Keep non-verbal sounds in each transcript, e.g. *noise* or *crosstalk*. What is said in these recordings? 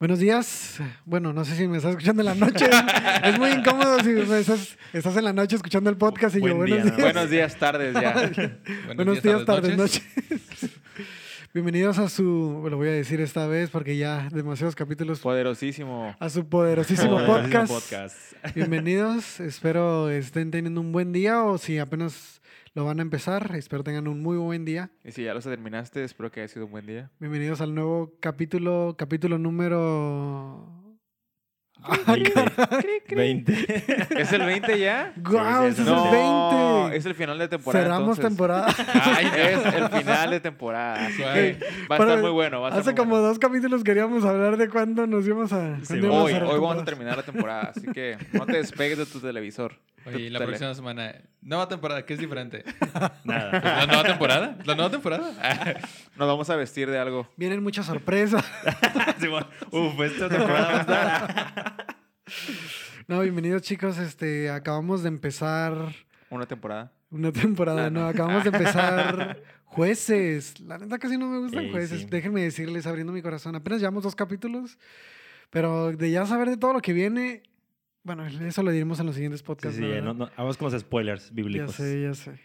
Buenos días. Bueno, no sé si me estás escuchando en la noche. *laughs* es muy incómodo si estás, estás en la noche escuchando el podcast y Buen yo, buenos día. días. Buenos días, tardes ya. *laughs* Buenos, días, tardes, noches. Bienvenidos a su, lo voy a decir esta vez porque ya demasiados capítulos, Poderosísimo. a su poderosísimo Poderosísimo podcast. podcast. Bienvenidos. Espero estén teniendo un buen día o si apenas lo van a empezar, espero tengan un muy buen día. Y si ya los terminaste, espero que haya sido un buen día. Bienvenidos al nuevo capítulo, capítulo número... Ah, 20. 20. *laughs* ¿Es el 20 ya? ¡Guau! Sí, es sí. el 20! es el final de temporada. Cerramos entonces. temporada. Ay, es el final de temporada. Así que va a Para- estar muy bueno. Va a estar Hace muy como bueno. dos capítulos queríamos hablar de cuándo nos íbamos a... Sí, cuándo íbamos Hoy, cerrar hoy vamos a terminar la temporada. Así que no te despegues de tu televisor. Oye, y la tele. próxima semana, nueva temporada, ¿qué es diferente? *laughs* Nada. ¿La nueva temporada? ¿La nueva temporada? *laughs* Nos vamos a vestir de algo. Vienen muchas sorpresas. *laughs* Sí, bueno. Uf, esta temporada va a estar. No, bienvenidos chicos. Este, acabamos de empezar Una temporada. una temporada, no, no. acabamos de empezar jueces. La neta casi no me gustan Ey, jueces. sí. Déjenme decirles, abriendo mi corazón, apenas llevamos dos capítulos, pero de ya saber de todo lo que viene, bueno, eso lo diremos en los siguientes Sí, podcasts. sí, ¿verdad? no, no, vamos con los spoilers Ya bíblicos. sé, ya sé.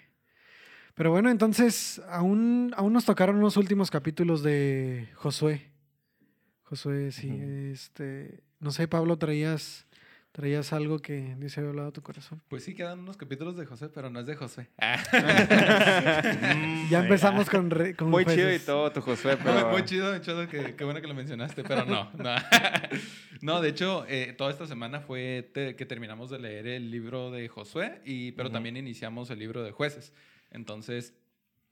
Pero bueno, entonces aún, aún nos tocaron unos últimos capítulos de Josué. Josué, sí, este, no sé, Pablo, traías, traías algo que Dios había hablado a tu corazón. Pues sí, quedan unos capítulos de José, pero no es de José. *laughs* Mm, Ya empezamos con, re- con Muy chido y todo tu Josué, *laughs* pero... Muy chido, muy chido, que, qué bueno que lo mencionaste, pero no. No, *laughs* No, de hecho, eh, toda esta semana fue te- que terminamos de leer el libro de Josué, y, pero también iniciamos el libro de jueces. Entonces,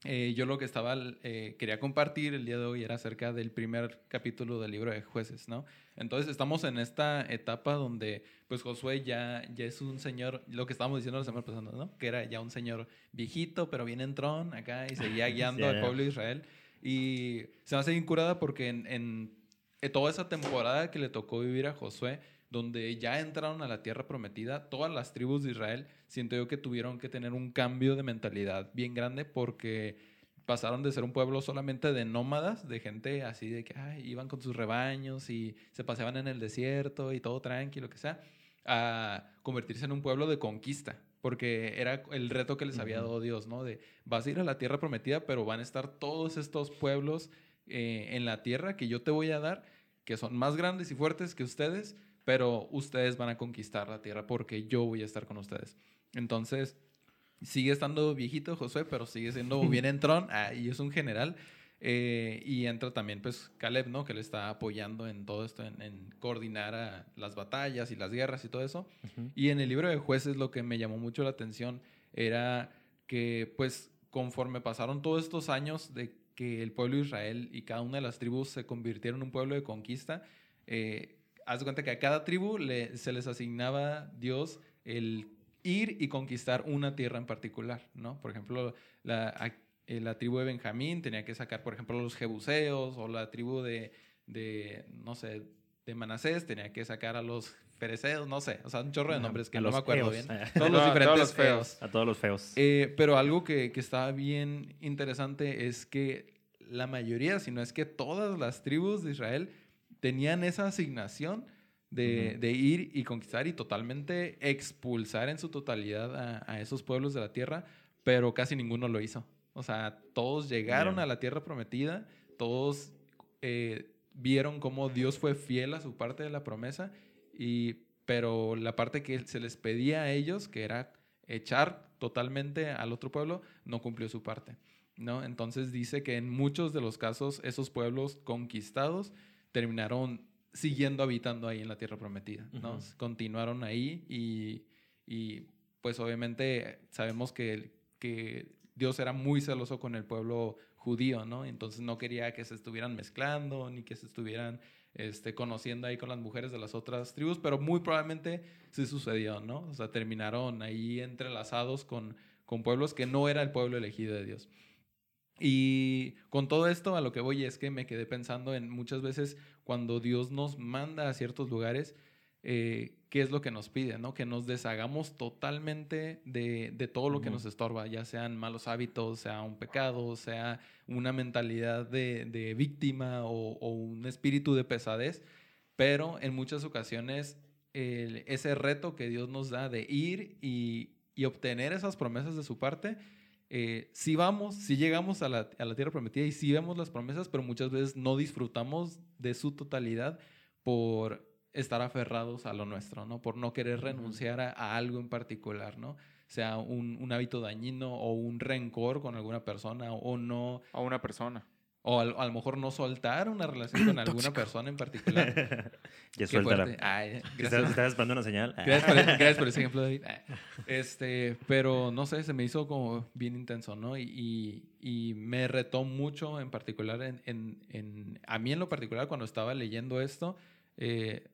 eh, yo lo que estaba, eh, quería compartir el día de hoy era acerca del primer capítulo del libro de jueces, ¿no? Entonces estamos en esta etapa donde pues Josué ya, ya es un señor, lo que estábamos diciendo la semana pasada, ¿no? Que era ya un señor viejito, pero bien entrón acá y seguía *laughs* guiando Ya, al pueblo de Israel. Y se me hace bien curada porque en, en- en toda esa temporada que le tocó vivir a Josué, donde ya entraron a la tierra prometida, todas las tribus de Israel, siento yo que tuvieron que tener un cambio de mentalidad bien grande porque pasaron de ser un pueblo solamente de nómadas, de gente así de que ay, iban con sus rebaños y se paseaban en el desierto y todo tranquilo, que sea, a convertirse en un pueblo de conquista, porque era el reto que les había dado Dios, ¿no? De vas a ir a la tierra prometida, pero van a estar todos estos pueblos eh, en la tierra que yo te voy a dar, que son más grandes y fuertes que ustedes, pero ustedes van a conquistar la tierra porque yo voy a estar con ustedes. Entonces, sigue estando viejito Josué, pero sigue siendo *laughs* bien entrón ah, y es un general. eh, y entra también, pues, Caleb, ¿no? Que le está apoyando en todo esto, en, en coordinar a las batallas y las guerras y todo eso. Y en el libro de jueces lo que me llamó mucho la atención era que, pues, conforme pasaron todos estos años de que el pueblo de Israel y cada una de las tribus se convirtieron en un pueblo de conquista, eh, haz de cuenta que a cada tribu le- se les asignaba Dios el ir y conquistar una tierra en particular, ¿no? Por ejemplo, la, a- eh, la tribu de Benjamín tenía que sacar, por ejemplo, los jebuseos, o la tribu de, de, no sé, de Manasés tenía que sacar a los fereceos, no sé, o sea, un chorro de nombres que a no me acuerdo feos. bien. *laughs* Todos los todos diferentes los feos. A todos los feos. Eh, pero algo que, que está bien interesante es que la mayoría, si no es que todas las tribus de Israel tenían esa asignación de, ir y conquistar y totalmente expulsar en su totalidad a, a esos pueblos de la tierra, pero casi ninguno lo hizo. O sea, todos llegaron a la tierra prometida, todos eh, vieron cómo Dios fue fiel a su parte de la promesa, y, pero la parte que se les pedía a ellos, que era echar totalmente al otro pueblo, no cumplió su parte. ¿no? Entonces dice que en muchos de los casos esos pueblos conquistados terminaron siguiendo habitando ahí en la tierra prometida. ¿no? Ujú. Continuaron ahí y, y, pues obviamente sabemos que, que Dios era muy celoso con el pueblo judío, ¿no? Entonces no quería que se estuvieran mezclando ni que se estuvieran este, conociendo ahí con las mujeres de las otras tribus, pero muy probablemente sí sucedió, ¿no? O sea, terminaron ahí entrelazados con, con pueblos que no era el pueblo elegido de Dios. Y con todo esto a lo que voy es que me quedé pensando en muchas veces cuando Dios nos manda a ciertos lugares, eh, qué es lo que nos pide, ¿no? Que nos deshagamos totalmente de, de todo lo que nos estorba, ya sean malos hábitos, sea un pecado, sea una mentalidad de, de víctima o, o un espíritu de pesadez. pero en muchas ocasiones el- ese reto que Dios nos da de ir y, y obtener esas promesas de su parte, eh, sí vamos, sí llegamos a la, a la tierra prometida y sí vemos las promesas, pero muchas veces no disfrutamos de su totalidad por estar aferrados a lo nuestro, ¿no? Por no querer renunciar a, a algo en particular, ¿no? Sea un, un hábito dañino o un rencor con alguna persona o no, A una persona. O al- a, lo mejor no soltar una relación con *clears throat* alguna persona en particular. *laughs* ya suéltala. Ay, gracias. estás, esperando una señal. Gracias *laughs* por, gracias por ese *laughs* ejemplo, David. Ah, Este, pero no sé, se me hizo como bien intenso, ¿no? Y, y- y me retó mucho en particular, en, en- en- a mí en lo particular, cuando estaba leyendo esto, eh,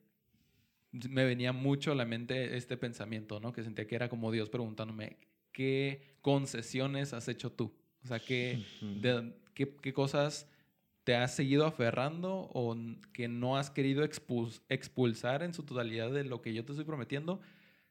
me venía mucho a la mente este pensamiento, ¿no? Que sentía que era como Dios preguntándome, ¿qué concesiones has hecho tú? O sea, ¿qué, de- qué, qué cosas te has seguido aferrando o que no has querido expulsar en su totalidad de lo que yo te estoy prometiendo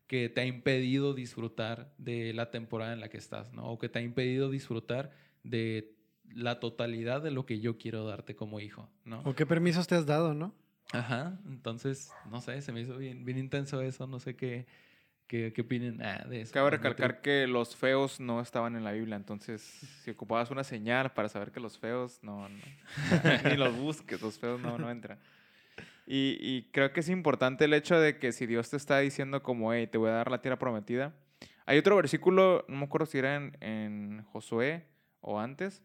que te ha impedido disfrutar de la temporada en la que estás, ¿no? O que te ha impedido disfrutar de la totalidad de lo que yo quiero darte como hijo, ¿no? ¿O qué permisos te has dado, no? Ajá, entonces, no sé, se me hizo bien, bien intenso eso, no sé qué, qué, qué opinen ah, de eso. Cabe recalcar que los feos no estaban en la Biblia, entonces si ocupabas una señal para saber que los feos no, no. *laughs* ni los busques, los feos no, no entran. Y, y creo que es importante el hecho de que si Dios te está diciendo como, hey, te voy a dar la tierra prometida. Hay otro versículo, no me acuerdo si era en, en Josué o antes,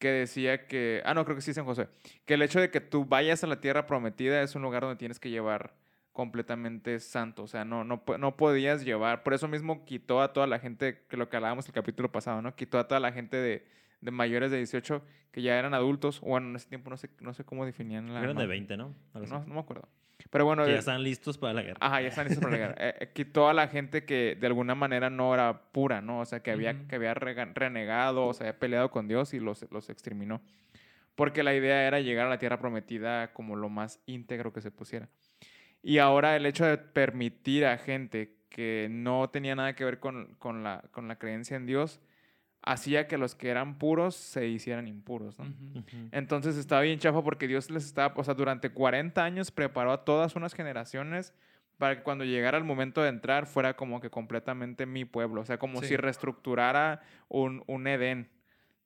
que decía que, ah, no, creo que sí es en Josué, que el hecho de que tú vayas a la tierra prometida es un lugar donde tienes que llevar completamente santo, o sea, no, no, no podías llevar, por eso mismo quitó a toda la gente, que lo que hablábamos el capítulo pasado, ¿no? Quitó a toda la gente de, de mayores de 18 que ya eran adultos, o bueno, en ese tiempo no sé, no sé cómo definían la... Eran de no- 20, ¿no? No, no me acuerdo. Pero bueno, Que ya están listos para la guerra. Ajá, ya están listos para la guerra. *laughs* Eh, eh, quitó a la gente que de alguna manera no era pura, ¿no? O sea, que había, Ujú. que había renegado, o sea, había peleado con Dios y los, los exterminó. Porque la idea era llegar a la tierra prometida como lo más íntegro que se pusiera. Y ahora el hecho de permitir a gente que no tenía nada que ver con, con la, con la creencia en Dios, hacía que los que eran puros se hicieran impuros. Entonces estaba bien chafa porque Dios les estaba, o sea, durante 40 años preparó a todas unas generaciones para que cuando llegara el momento de entrar fuera como que completamente mi pueblo, o sea, como Sí. si reestructurara un, un Edén,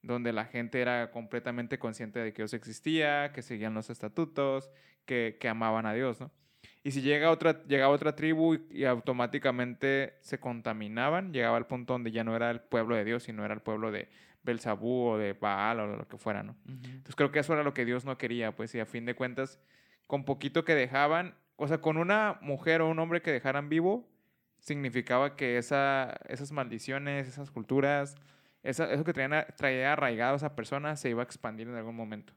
donde la gente era completamente consciente de que Dios existía, que seguían los estatutos, que, que amaban a Dios, ¿no? Y si llega otra, llegaba otra tribu y, y automáticamente se contaminaban, llegaba al punto donde ya no era el pueblo de Dios, sino era el pueblo de Belzabú o de Baal o lo que fuera, ¿no? Ujú. Entonces creo que eso era lo que Dios no quería, pues, y a fin de cuentas, con poquito que dejaban, o sea, con una mujer o un hombre que dejaran vivo, significaba que esa, esas maldiciones, esas culturas, esa- eso que traían, traía arraigado a esa persona se iba a expandir en algún momento.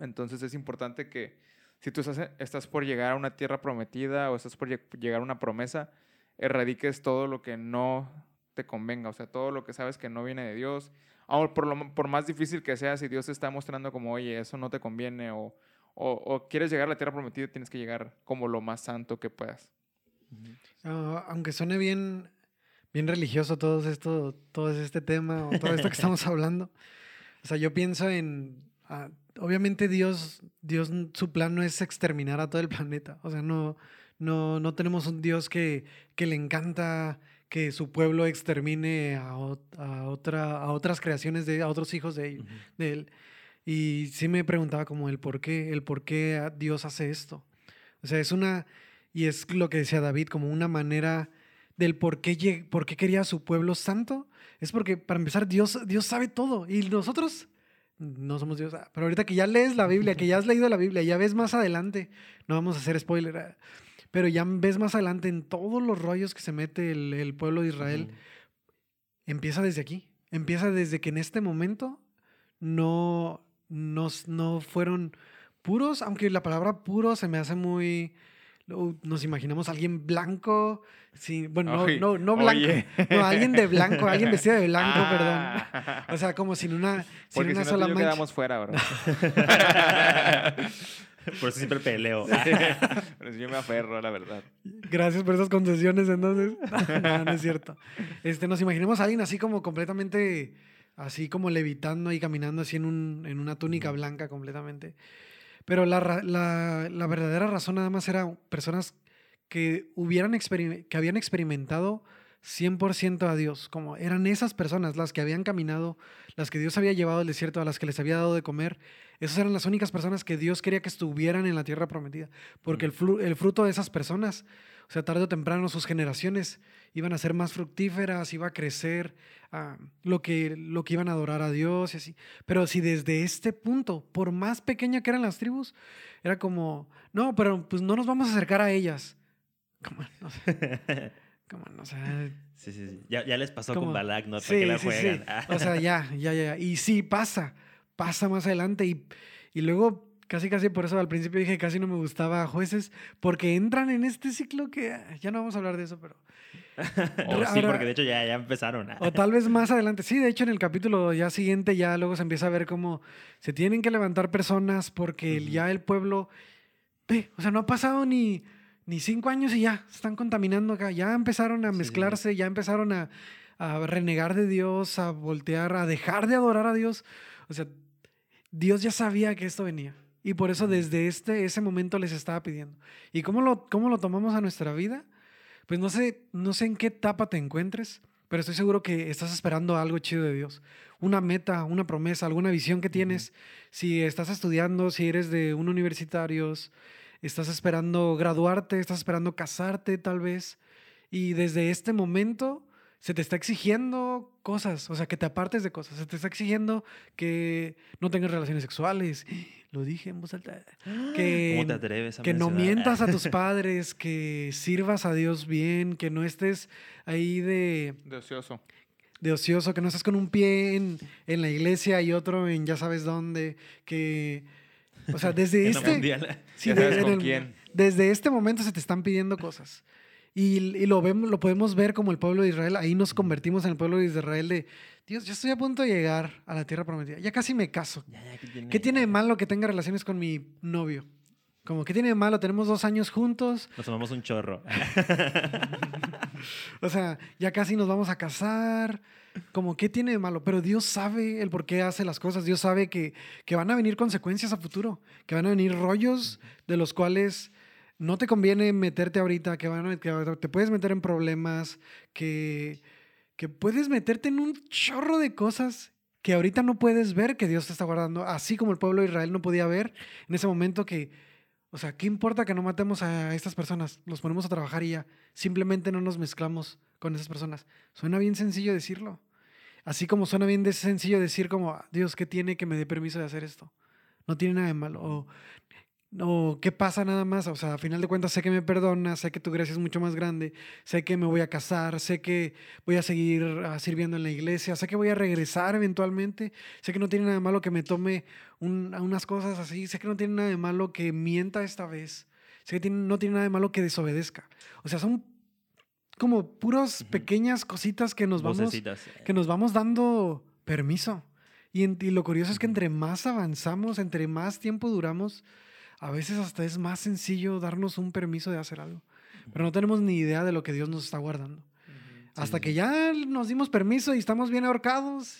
Entonces es importante que si tú estás, estás por llegar a una tierra prometida o estás por lle- llegar a una promesa, erradiques todo lo que no te convenga, o sea, todo lo que sabes que no viene de Dios, Ahora, por, lo, por más difícil que sea, si Dios te está mostrando como, oye, eso no te conviene o, o, o quieres llegar a la tierra prometida, tienes que llegar como lo más santo que puedas. Ah, aunque suene bien, bien religioso todo esto, todo este tema o todo esto que *laughs* estamos hablando. O sea, yo pienso en. Ah, obviamente, Dios, Dios, su plan no es exterminar a todo el planeta. O sea, no, no, no tenemos un Dios que, que le encanta que su pueblo extermine a, a otra, a otras creaciones de a otros hijos de, él. Y sí me preguntaba como el por qué, el por qué Dios hace esto. O sea, es una, y es lo que decía David, como una manera del por qué, por qué quería a su pueblo santo. Es porque, para empezar, Dios, Dios sabe todo. Y nosotros no somos Dios. Ah, Pero ahorita que ya lees la Biblia, que ya has leído la Biblia, ya ves más adelante, no vamos a hacer spoiler, ah, pero ya ves más adelante en todos los rollos que se mete el, el pueblo de Israel empieza desde aquí. Empieza desde que en este momento no, no, no fueron puros, aunque la palabra puro se me hace muy... Nos imaginamos a alguien blanco, sí, bueno, no, no, no blanco, no, alguien de blanco, *laughs* alguien vestido de blanco, Ah. perdón. O sea, como sin una, sin Porque una si no, sola tú y yo mancha. quedamos fuera, bro. *laughs* Por eso siempre peleo. Pero si yo me aferro, la verdad. Gracias por esas concesiones, entonces. *laughs* no, no es cierto. Este, nos imaginemos a alguien así como completamente, así como levitando y caminando así en, un, en una túnica blanca completamente. Pero la, la- la verdadera razón nada más era personas que, hubieran que habían experimentado 100% a Dios, como eran esas personas las que habían caminado, las que Dios había llevado al desierto, a las que les había dado de comer. Esas eran las únicas personas que Dios quería que estuvieran en la tierra prometida, porque el, fruto de esas personas, o sea, tarde o temprano sus generaciones iban a ser más fructíferas, iba a crecer, ah, lo, que, iban a adorar a Dios y así. Pero si desde este punto, por más pequeña que eran las tribus, era como, no, pero pues no nos vamos a acercar a ellas. *laughs* come on, o sea, Sí, sí, sí. Ya, ya les pasó Como- con Balak, ¿no? ¿Para sí, qué la sí, sí. juegan? Ah. O sea, ya, ya, ya. Y sí, pasa, pasa más adelante. Y, y luego, casi, casi por eso al principio dije casi no me gustaba jueces, porque entran en este ciclo que ah, ya no vamos a hablar de eso, pero... *laughs* Oh, sí, porque de hecho ya, ya empezaron. ah. O tal vez más adelante. Sí, de hecho en el capítulo ya siguiente ya luego se empieza a ver cómo se tienen que levantar personas porque ya el pueblo, ve, o sea, no ha pasado ni, ni cinco años y ya están contaminando acá. Ya empezaron a sí, mezclarse, ya empezaron a, a renegar de Dios, a voltear, a dejar de adorar a Dios. O sea, Dios ya sabía que esto venía. Y por eso desde este, ese momento les estaba pidiendo. ¿Y cómo lo, cómo lo tomamos a nuestra vida? Pues no sé, no sé en qué etapa te encuentres, pero estoy seguro que estás esperando algo chido de Dios. Una meta, una promesa, alguna visión que tienes. Si estás estudiando, si eres de un universitario, estás esperando graduarte, estás esperando casarte tal vez. Y desde este momento se te está exigiendo cosas, o sea, que te apartes de cosas. Se te está exigiendo que no tengas relaciones sexuales. *gasps* Lo dije en voz alta. *gasps* Que, ¿Cómo te atreves a que no mientas a *laughs* tus padres, que sirvas a Dios bien, que no estés ahí de, De ocioso. de ocioso, que no estés con un pie en, en la iglesia y otro en ya sabes dónde, que... O sea, desde *laughs* este... mundial. *laughs* sí, Ya de- sabes en con el- quién. Desde este momento se te están pidiendo cosas. Y, y lo, vemos, lo podemos ver como el pueblo de Israel. Ahí nos convertimos en el pueblo de Israel de, Dios, ya estoy a punto de llegar a la tierra prometida. Ya casi me caso. Ya. ¿Qué tiene de malo que tenga relaciones con mi novio? Como, ¿qué tiene de malo? Tenemos dos años juntos. Nos tomamos un chorro. *laughs* O sea, ya casi nos vamos a casar. Como, ¿qué tiene de malo? Pero Dios sabe el por qué hace las cosas. Dios sabe que, que van a venir consecuencias a futuro. Que van a venir rollos de los cuales no te conviene meterte ahorita. Que, van a- que te puedes meter en problemas. Que, que puedes meterte en un chorro de cosas que ahorita no puedes ver que Dios te está guardando. Así como el pueblo de Israel no podía ver en ese momento que o sea, ¿qué importa que no matemos a estas personas? Los ponemos a trabajar y ya. Simplemente no nos mezclamos con esas personas. Suena bien sencillo decirlo. Así como suena bien sencillo decir como, "Ah, Dios, ¿qué tiene que me dé permiso de hacer esto? No tiene nada de malo. O, ¿qué pasa nada más? O sea, a final de cuentas sé que me perdona, sé que tu gracia es mucho más grande, sé que me voy a casar, sé que voy a seguir ah, sirviendo en la iglesia, sé que voy a regresar eventualmente, sé que no tiene nada de malo que me tome un- unas cosas así, sé que no tiene nada de malo que mienta esta vez, sé que tiene- no tiene nada de malo que desobedezca. O sea, son como puras pequeñas cositas que nos vamos Vocecitas. que nos vamos dando permiso. Y, en- y lo curioso es que entre más avanzamos, entre más tiempo duramos, a veces hasta es más sencillo darnos un permiso de hacer algo. Pero no tenemos ni idea de lo que Dios nos está guardando. Hasta sí, que ya nos dimos permiso y estamos bien ahorcados.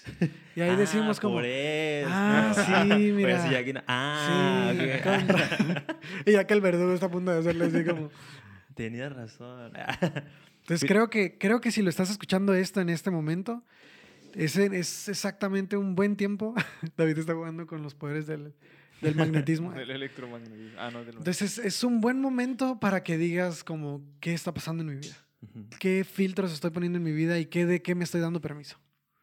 Y ahí *laughs* Ah, decimos como... Por eso. Ah, sí, *laughs* Por mira. eso ya aquí no- Ah, Sí, ok. con ra- *laughs* y ya que el verdugo está a punto de hacerle así como... Tenías razón. Entonces creo que, creo que si lo estás escuchando esto en este momento, ese es exactamente un buen tiempo. David está jugando con los poderes del, del *laughs* magnetismo. Del electromagnetismo. Ah, no, del Entonces es un buen momento para que digas como qué está pasando en mi vida, qué filtros estoy poniendo en mi vida y qué de qué me estoy dando permiso.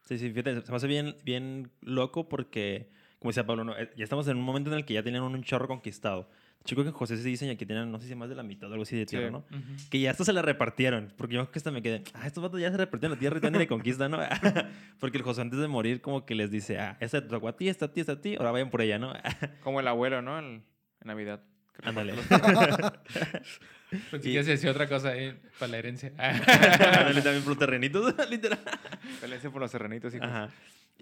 Sí, sí, fíjate, se me hace bien, bien loco porque, como decía Pablo, ¿no? Eh, ya estamos en un momento en el que ya tienen un chorro conquistado. Yo creo que José se dice que tienen, no sé si más de la mitad o algo así de tierra, Sí. ¿no? Ujú. Que ya hasta se la repartieron. Porque yo creo que hasta me quedé, ah, estos vatos ya se repartieron la tierra y todavía ni le conquistan, ¿no? *laughs* porque el José antes de morir como que les dice, ah, esta te tocó a ti, esta a ti, esta a ti, ahora vayan por ella, ¿no? *laughs* Como el abuelo, ¿no? El- en Navidad. Ándale. *laughs* Pensé Y- que se decía otra cosa eh, para la herencia. Ándale también por los terrenitos, literal. Peleense por los serranitos, hijos. Ajá.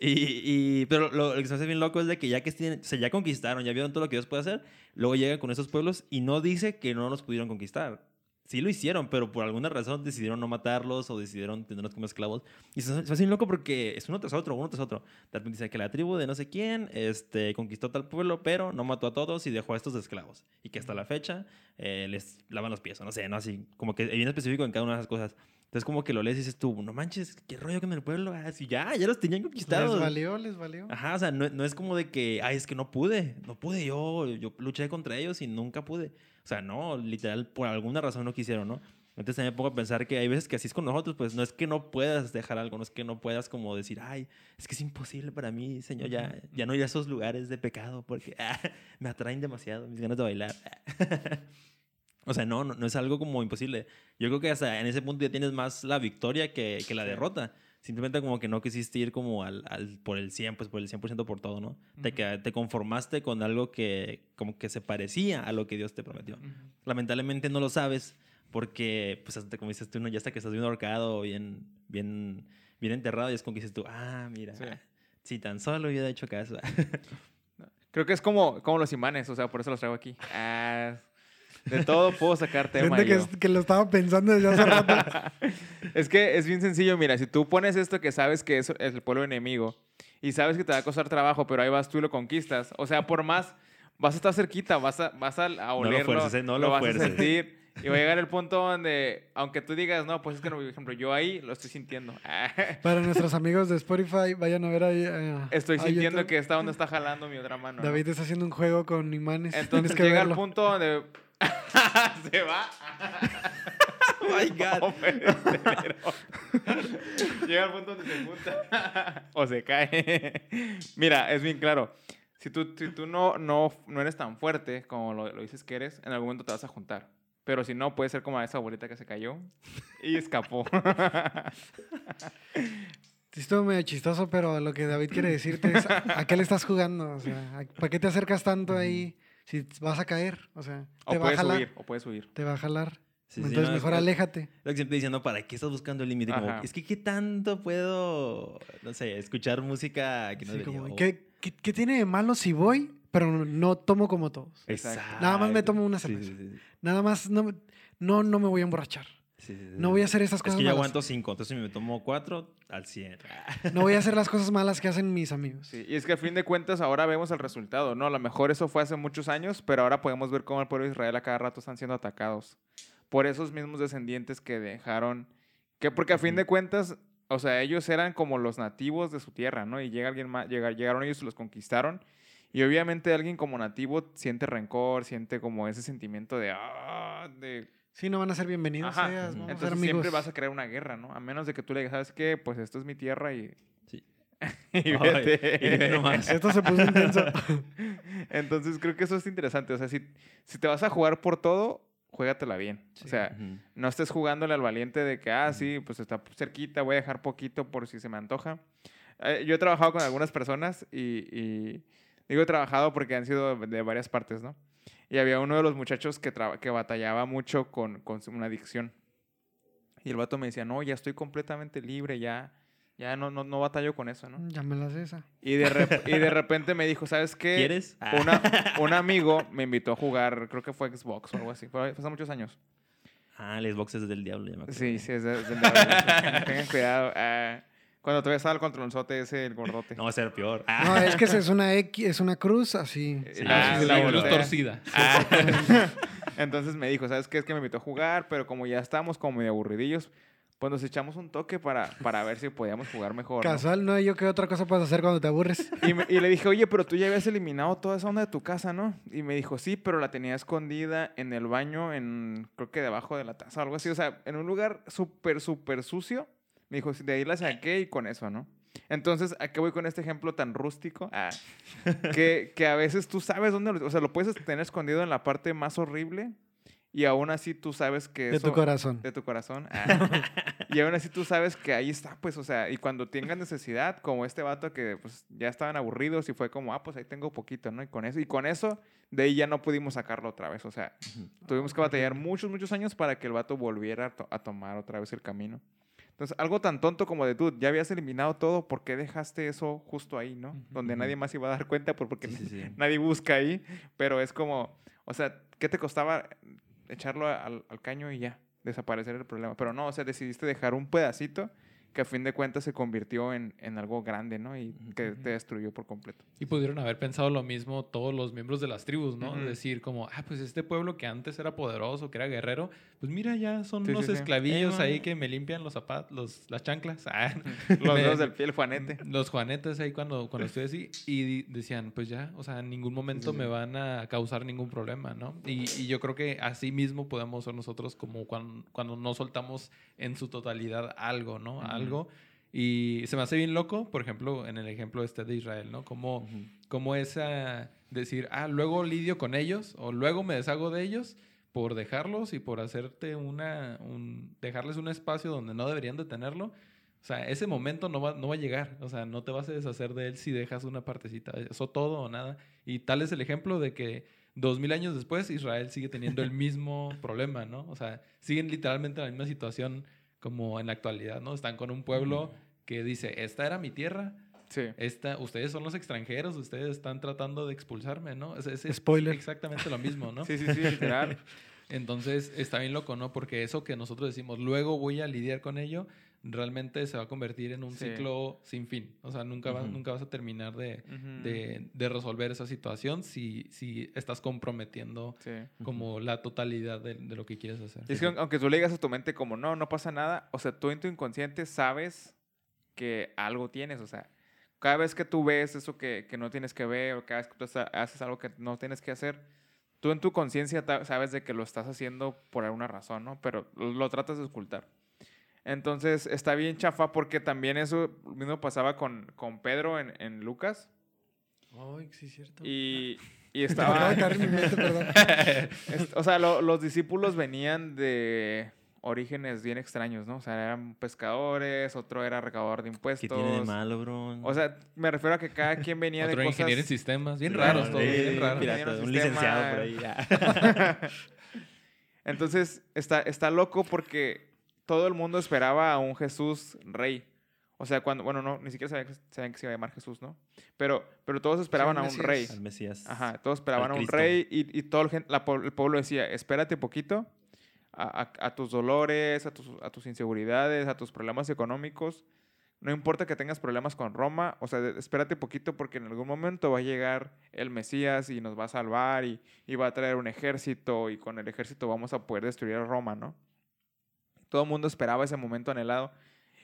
Y, y- pero lo, lo que se hace bien loco es de que ya que tienen, o sea, ya conquistaron, ya vieron todo lo que Dios puede hacer, luego llegan con esos pueblos y no dice que no los pudieron conquistar. sí lo hicieron, pero por alguna razón decidieron no matarlos o decidieron tenerlos como esclavos. Y se, se hace bien loco porque es uno tras otro, uno tras otro. De repente dice que la tribu de no sé quién este, conquistó tal pueblo, pero no mató a todos y dejó a estos esclavos. Y que hasta la fecha eh, les lavan los pies, o no sé, ¿no? Así, como que bien específico en cada una de esas cosas. Entonces, como que lo lees y dices tú, no manches, qué rollo con el pueblo. Así, ya, ya los tenían conquistados. Les valió, les valió. Ajá, o sea, no, no es como de que, ay, es que no pude, no pude yo, yo luché contra ellos y nunca pude. O sea, no, literal, por alguna razón no quisieron, ¿no? Entonces también me pongo a pensar que hay veces que así es con nosotros, pues no es que no puedas dejar algo, no es que no puedas como decir, ay, es que es imposible para mí, Señor, ya, ya no ir a esos lugares de pecado porque *laughs* ah, me atraen demasiado mis ganas de bailar. *laughs* o sea, no, no, no, es algo como imposible. Yo creo que hasta en ese punto ya tienes más la victoria que, que la derrota. Simplemente como que no quisiste ir como al, al, por el 100, pues por el 100% por todo, ¿no? Uh -huh. te, te conformaste con algo que como que se parecía a lo que Dios te prometió. Uh -huh. Lamentablemente no lo sabes porque, pues, hasta como dices tú, ¿no? ya hasta que estás bien ahorcado, bien, bien, bien enterrado, y es como que dices tú, ah, mira, sí. si tan solo hubiera hecho caso. *laughs* Creo que es como, como los imanes, o sea, por eso los traigo aquí. Ah, de todo puedo sacar tema. Gente que, que, lo estaba pensando desde hace rato. *laughs* es que es bien sencillo, mira, si tú pones esto que sabes que es el pueblo enemigo y sabes que te va a costar trabajo, pero ahí vas tú y lo conquistas, o sea, por más, vas a estar cerquita, vas a, vas a, a olerlo, no lo, fuerces, no lo, lo vas fuerces. a sentir. Y va a llegar el punto donde, aunque tú digas, no, pues es que, por ejemplo, yo ahí lo estoy sintiendo. *laughs* Para nuestros amigos de Spotify, vayan a ver ahí. Uh, estoy sintiendo YouTube. que esta onda está jalando mi otra mano. David ¿no? está haciendo un juego con imanes. Entonces que llega verlo. el punto donde *laughs* se va. *laughs* oh my *laughs* God. llega el punto donde se junta o se cae. Mira, es bien claro. Si tú, si tú no, no, no eres tan fuerte como lo, lo dices que eres, en algún momento te vas a juntar. Pero si no, puede ser como esa abuelita que se cayó y escapó. Estuvo medio chistoso, pero lo que David quiere decirte es ¿a qué le estás jugando? O sea, ¿para qué te acercas tanto ahí si vas a caer? O sea, te o va a jalar. Huir, o puedes huir. Te va a jalar. Sí, Entonces sí, no, mejor es, aléjate. Lo que siempre diciendo, ¿para qué estás buscando el límite? Es que ¿qué tanto puedo, no sé, escuchar música que no Sí, como, ¿qué, qué, qué tiene de malo si voy, pero no tomo como todos? Exacto. Nada más me tomo una cerveza. sí, sí, sí. Nada más no, no, no me voy a emborrachar. Sí, sí, sí, No voy a hacer esas Es cosas que yo malas. aguanto cinco, entonces si me tomo cuatro, al 100. No voy a hacer las *laughs* cosas malas que hacen mis amigos. Sí, y es que a fin de cuentas ahora vemos el resultado, ¿no? A lo mejor eso fue hace muchos años, pero ahora podemos ver cómo el pueblo de Israel a cada rato están siendo atacados por esos mismos descendientes que dejaron, que porque a fin de cuentas, o sea, ellos eran como los nativos de su tierra, ¿no? Y llega alguien más, llega- llegaron ellos y los conquistaron. Y obviamente alguien como nativo siente rencor, siente como ese sentimiento de, ah, de Sí, no van a ser bienvenidos. Ajá. seas, vamos a ser Entonces siempre vas a crear una guerra, ¿no? A menos de que tú le digas, ¿sabes qué? Pues esto es mi tierra y... Sí. *laughs* y Ay, vete. y ve nomás. Esto se puso intenso. *laughs* Entonces creo que eso es interesante. O sea, si, si te vas a jugar por todo, juégatela bien. O Sí. sea, Ujú. no estés jugándole al valiente de que, ah, sí, pues está cerquita, voy a dejar poquito por si se me antoja. Eh, yo he trabajado con algunas personas y, y digo he trabajado porque han sido de varias partes, ¿no? Y había uno de los muchachos que, traba- que batallaba mucho con, con su- una adicción. Y el vato me decía, no, ya estoy completamente libre, ya, ya no, no, no batallo con eso, ¿no? Ya me las esa. Y de, rep- y de *laughs* repente me dijo, ¿sabes qué? ¿Quieres? Ah. Una, un *laughs* amigo me invitó a jugar, creo que fue Xbox o algo así, fue hace muchos años. Ah, el Xbox es del diablo, ya me acuerdo. Sí, sí, es del diablo. *laughs* Tengan cuidado. ah, cuando todavía estaba el controlzote ese, el gordote. No va a ser peor. Ah. No, es que es una X, es una cruz así. Sí, Ah, sí, la la cruz torcida. Ah. *laughs* Entonces me dijo, ¿sabes qué? Es que me invitó a jugar, pero como ya estábamos como medio aburridillos, pues nos echamos un toque para, para ver si podíamos jugar mejor. Casual, no hay yo qué otra cosa puedes hacer cuando te aburres. Y, me- y le dije, oye, pero tú ya habías eliminado toda esa onda de tu casa, ¿no? Y me dijo, sí, pero la tenía escondida en el baño, en creo que debajo de la taza o algo así. O sea, en un lugar súper, súper sucio. Me dijo, de ahí la saqué y con eso, ¿no? Entonces, ¿a qué voy con este ejemplo tan rústico? Ah, que, que a veces tú sabes dónde, lo- o sea, lo puedes tener escondido en la parte más horrible y aún así tú sabes que De eso... tu corazón. De tu corazón. Ah. y aún así tú sabes que ahí está, pues, o sea, y cuando tengas necesidad, como este vato que pues ya estaban aburridos y fue como, ah, pues ahí tengo poquito, ¿no? Y con eso, y con eso, de ahí ya no pudimos sacarlo otra vez, o sea, Ujú. tuvimos que batallar muchos, muchos años para que el vato volviera a, to- a tomar otra vez el camino. Entonces, algo tan tonto como de tú, ya habías eliminado todo, ¿por qué dejaste eso justo ahí, ¿no? Donde nadie más iba a dar cuenta, por- porque Sí, sí, sí. nadie busca ahí, pero es como, o sea, ¿qué te costaba echarlo al, al caño y ya, desaparecer el problema. Pero no, o sea, decidiste dejar un pedacito que a fin de cuentas se convirtió en, en algo grande, ¿no? Y que te destruyó por completo. Y pudieron haber pensado lo mismo todos los miembros de las tribus, ¿no? Decir como, ah, pues este pueblo que antes era poderoso, que era guerrero, pues mira, ya son Sí, unos sí, esclavillos ahí que me limpian los zapatos, los, las chanclas. *laughs* Ah, *laughs* Los dedos del *laughs* pie, el juanete. Los juanetes ahí cuando, cuando estoy así. Y decían, pues ya, o sea, en ningún momento me van a causar ningún problema, ¿no? Y, y yo creo que así mismo podemos ser nosotros como cuando, cuando no soltamos en su totalidad algo, ¿no? Algo. Y se me hace bien loco, por ejemplo, en el ejemplo este de Israel, ¿no? Como, como esa decir, ah, luego lidio con ellos o luego me deshago de ellos por dejarlos y por hacerte una, un, dejarles un espacio donde no deberían de tenerlo. O sea, ese momento no va, no va a llegar. O sea, no te vas a deshacer de él si dejas una partecita. Eso todo o nada. Y tal es el ejemplo de que dos mil años después Israel sigue teniendo el mismo *laughs* problema, ¿no? O sea, siguen literalmente en la misma situación como en la actualidad, ¿no? Están con un pueblo que dice, esta era mi tierra, Sí. esta, ustedes son los extranjeros, ustedes están tratando de expulsarme, ¿no? Es, es- es Spoiler. exactamente lo mismo, ¿no? *laughs* Sí, sí, sí, literal. *laughs* Entonces está bien loco, ¿no? Porque eso que nosotros decimos, luego voy a lidiar con ello, realmente se va a convertir en un Sí. ciclo sin fin. O sea, nunca, vas, Ujú. nunca vas a terminar de, de- de resolver esa situación si, si estás comprometiendo Sí. como la totalidad de, de lo que quieres hacer. Y es que aun- aunque tú le digas a tu mente como, no, no pasa nada, o sea, tú en tu inconsciente sabes que algo tienes, o sea, cada vez que tú ves eso que, que no tienes que ver, o cada vez que tú haces- algo que no tienes que hacer, tú en tu conciencia sabes de que lo estás haciendo por alguna razón, ¿no? Pero lo tratas de ocultar. Entonces, está bien chafa porque también eso mismo pasaba con, con Pedro en, en Lucas. Ay, sí, es cierto. Y, y *laughs* estaba... *laughs* o sea, lo- los discípulos venían de orígenes bien extraños, ¿no? O sea, eran pescadores, otro era recaudador de ¿Qué impuestos. tiene de malo, bro? O sea, me refiero a que cada quien venía Otro de cosas... ingeniero en sistemas, bien raros todos, sí, bien raros. Pirata, un en licenciado por ahí. ya. *laughs* Entonces, está, está loco porque todo el mundo esperaba a un Jesús rey. O sea, cuando... Bueno, no, ni siquiera sabían que, sabían que se iba a llamar Jesús, ¿no? Pero, pero todos esperaban a un Mesías. rey. Al Mesías. Ajá, todos esperaban a un rey y, y todo el, la el pueblo decía, espérate poquito a, a- a tus dolores, a tus, a tus inseguridades, a tus problemas económicos. No importa que tengas problemas con Roma, o sea, espérate poquito porque en algún momento va a llegar el Mesías y nos va a salvar y, y va a traer un ejército y con el ejército vamos a poder destruir a Roma, ¿no? Todo el mundo esperaba ese momento anhelado.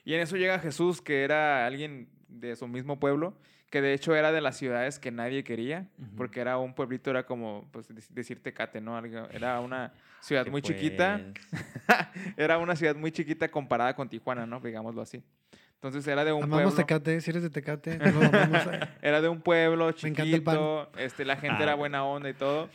Y en eso llega Jesús, que era alguien de su mismo pueblo, que de hecho era de las ciudades que nadie quería, Ujú. porque era un pueblito, era como, pues, dec- decir Tecate, ¿no? Algo- Era una *laughs* ciudad ¿Qué muy chiquita, pues? *laughs* era una ciudad muy chiquita comparada con Tijuana, ¿no? Digámoslo así. Entonces era de un Amamos pueblo, Tecate, si eres de Tecate, *laughs* lo amamos. era de un pueblo Me encanta el pan. chiquito, este, la gente era Ah. buena onda y todo.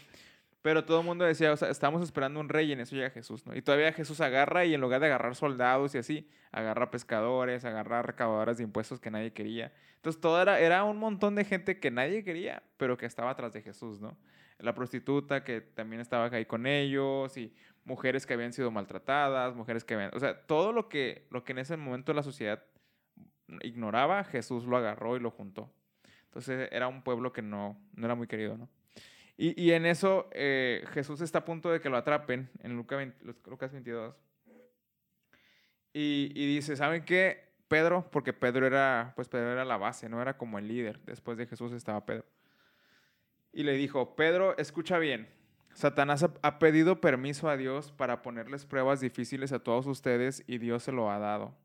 Pero todo el mundo decía, o sea, estamos esperando un rey y en eso llega Jesús, ¿no? Y todavía Jesús agarra y en lugar de agarrar soldados y así, agarra pescadores, agarra recaudadoras de impuestos que nadie quería. Entonces todo era, era un montón de gente que nadie quería, pero que estaba atrás de Jesús, ¿no? La prostituta que también estaba ahí con ellos y mujeres que habían sido maltratadas, mujeres que habían... O sea, todo lo que, lo que en ese momento la sociedad ignoraba, Jesús lo agarró y lo juntó. Entonces era un pueblo que no, no era muy querido, ¿no? Y, y en eso eh, Jesús está a punto de que lo atrapen en Lucas 20 Lucas 22. Y, y dice, ¿saben qué? Pedro, porque Pedro era, pues Pedro era la base, no era como el líder. Después de Jesús estaba Pedro. Y le dijo, Pedro, escucha bien. Satanás ha, pedido permiso a Dios para ponerles pruebas difíciles a todos ustedes y Dios se lo ha dado.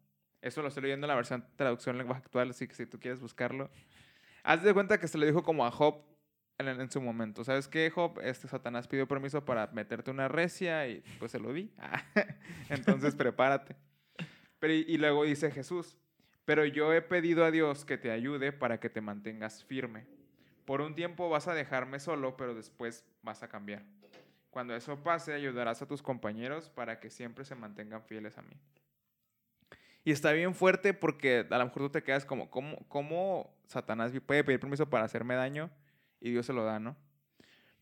Eso lo estoy leyendo en la versión traducción en lenguaje actual, así que si tú quieres buscarlo. Haz de cuenta que se le dijo como a Job en, en su momento. ¿Sabes qué, Job? Este Satanás pidió permiso para meterte una recia y pues se lo di. *laughs* Entonces *laughs* prepárate. Pero, y, y luego dice Jesús, pero yo he pedido a Dios que te ayude para que te mantengas firme. Por un tiempo vas a dejarme solo, pero después vas a cambiar. Cuando eso pase, ayudarás a tus compañeros para que siempre se mantengan fieles a mí. Y está bien fuerte porque a lo mejor tú te quedas como, ¿cómo, cómo Satanás puede pedir permiso para hacerme daño y Dios se lo da, ¿no?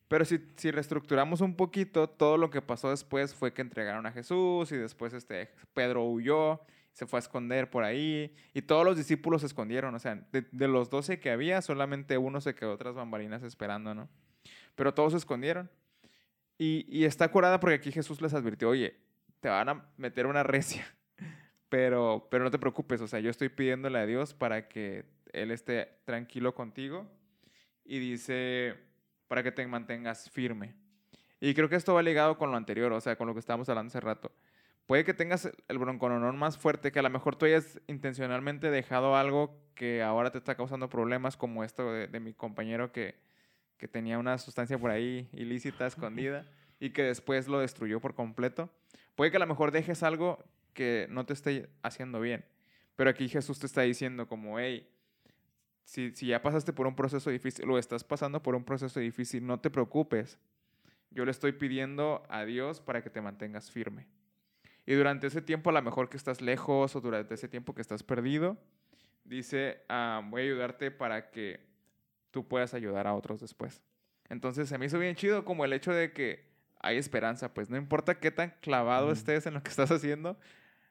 Pero si, si reestructuramos un poquito, todo lo que pasó después fue que entregaron a Jesús y después este, Pedro huyó, se fue a esconder por ahí y todos los discípulos se escondieron. O sea, de, de los doce que había, solamente uno se quedó tras bambalinas esperando, ¿no? Pero todos se escondieron. Y, y está curada porque aquí Jesús les advirtió, oye, te van a meter una recia, *laughs* pero, pero no te preocupes, o sea, yo estoy pidiéndole a Dios para que Él esté tranquilo contigo y dice, para que te mantengas firme. Y creo que esto va ligado con lo anterior, o sea, con lo que estábamos hablando hace rato. Puede que tengas el broncononón más fuerte, que a lo mejor tú hayas intencionalmente dejado algo que ahora te está causando problemas, como esto de, de mi compañero que, que tenía una sustancia por ahí ilícita, *laughs* escondida, y que después lo destruyó por completo. Puede que a lo mejor dejes algo que no te esté haciendo bien, pero aquí Jesús te está diciendo como, hey, si, si ya pasaste por un proceso difícil o estás pasando por un proceso difícil, no te preocupes. Yo le estoy pidiendo a Dios para que te mantengas firme. Y durante ese tiempo, a lo mejor que estás lejos o durante ese tiempo que estás perdido, dice, ah, voy a ayudarte para que tú puedas ayudar a otros después. Entonces se me hizo bien chido como el hecho de que hay esperanza, pues no importa qué tan clavado estés en lo que estás haciendo.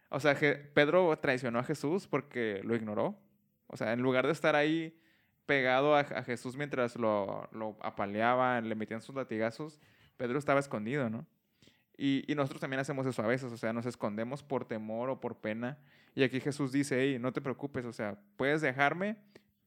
O sea, Pedro traicionó a Jesús porque lo ignoró. O sea, en lugar de estar ahí pegado a, a Jesús mientras lo, lo apaleaban, le metían sus latigazos, Pedro estaba escondido, ¿no? Y, y nosotros también hacemos eso a veces, o sea, nos escondemos por temor o por pena. Y aquí Jesús dice, hey, no te preocupes, o sea, puedes dejarme,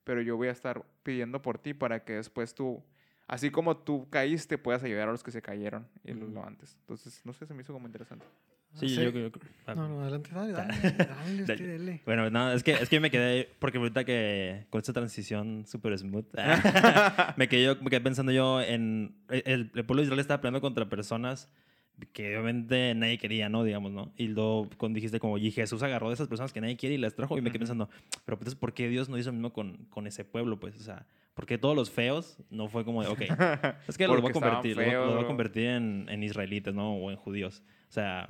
pero yo voy a estar pidiendo por ti para que después tú, así como tú caíste, puedas ayudar a los que se cayeron y lo Ujú. levantes. Entonces, no sé, se me hizo como interesante. Sí, yo creo que... ah, No, no, adelante, dale, dale, dale, usted, Dale. *laughs* Bueno, no, es que, es que me quedé, porque ahorita que con esta transición súper smooth, *laughs* *laughs* me, quedé yo, me quedé pensando yo en, el, el pueblo de Israel estaba peleando contra personas que obviamente nadie quería, ¿no? Digamos, ¿no? Y luego cuando dijiste como, y Jesús agarró de esas personas que nadie quiere y las trajo, y me quedé pensando, pero entonces, ¿por qué Dios no hizo lo mismo con, con ese pueblo? Pues, o sea, ¿por qué todos los feos no fue como, de, ok, es que los voy a Porque convertir, los, los feos, a convertir en, en israelitas, ¿no? O en judíos. O sea,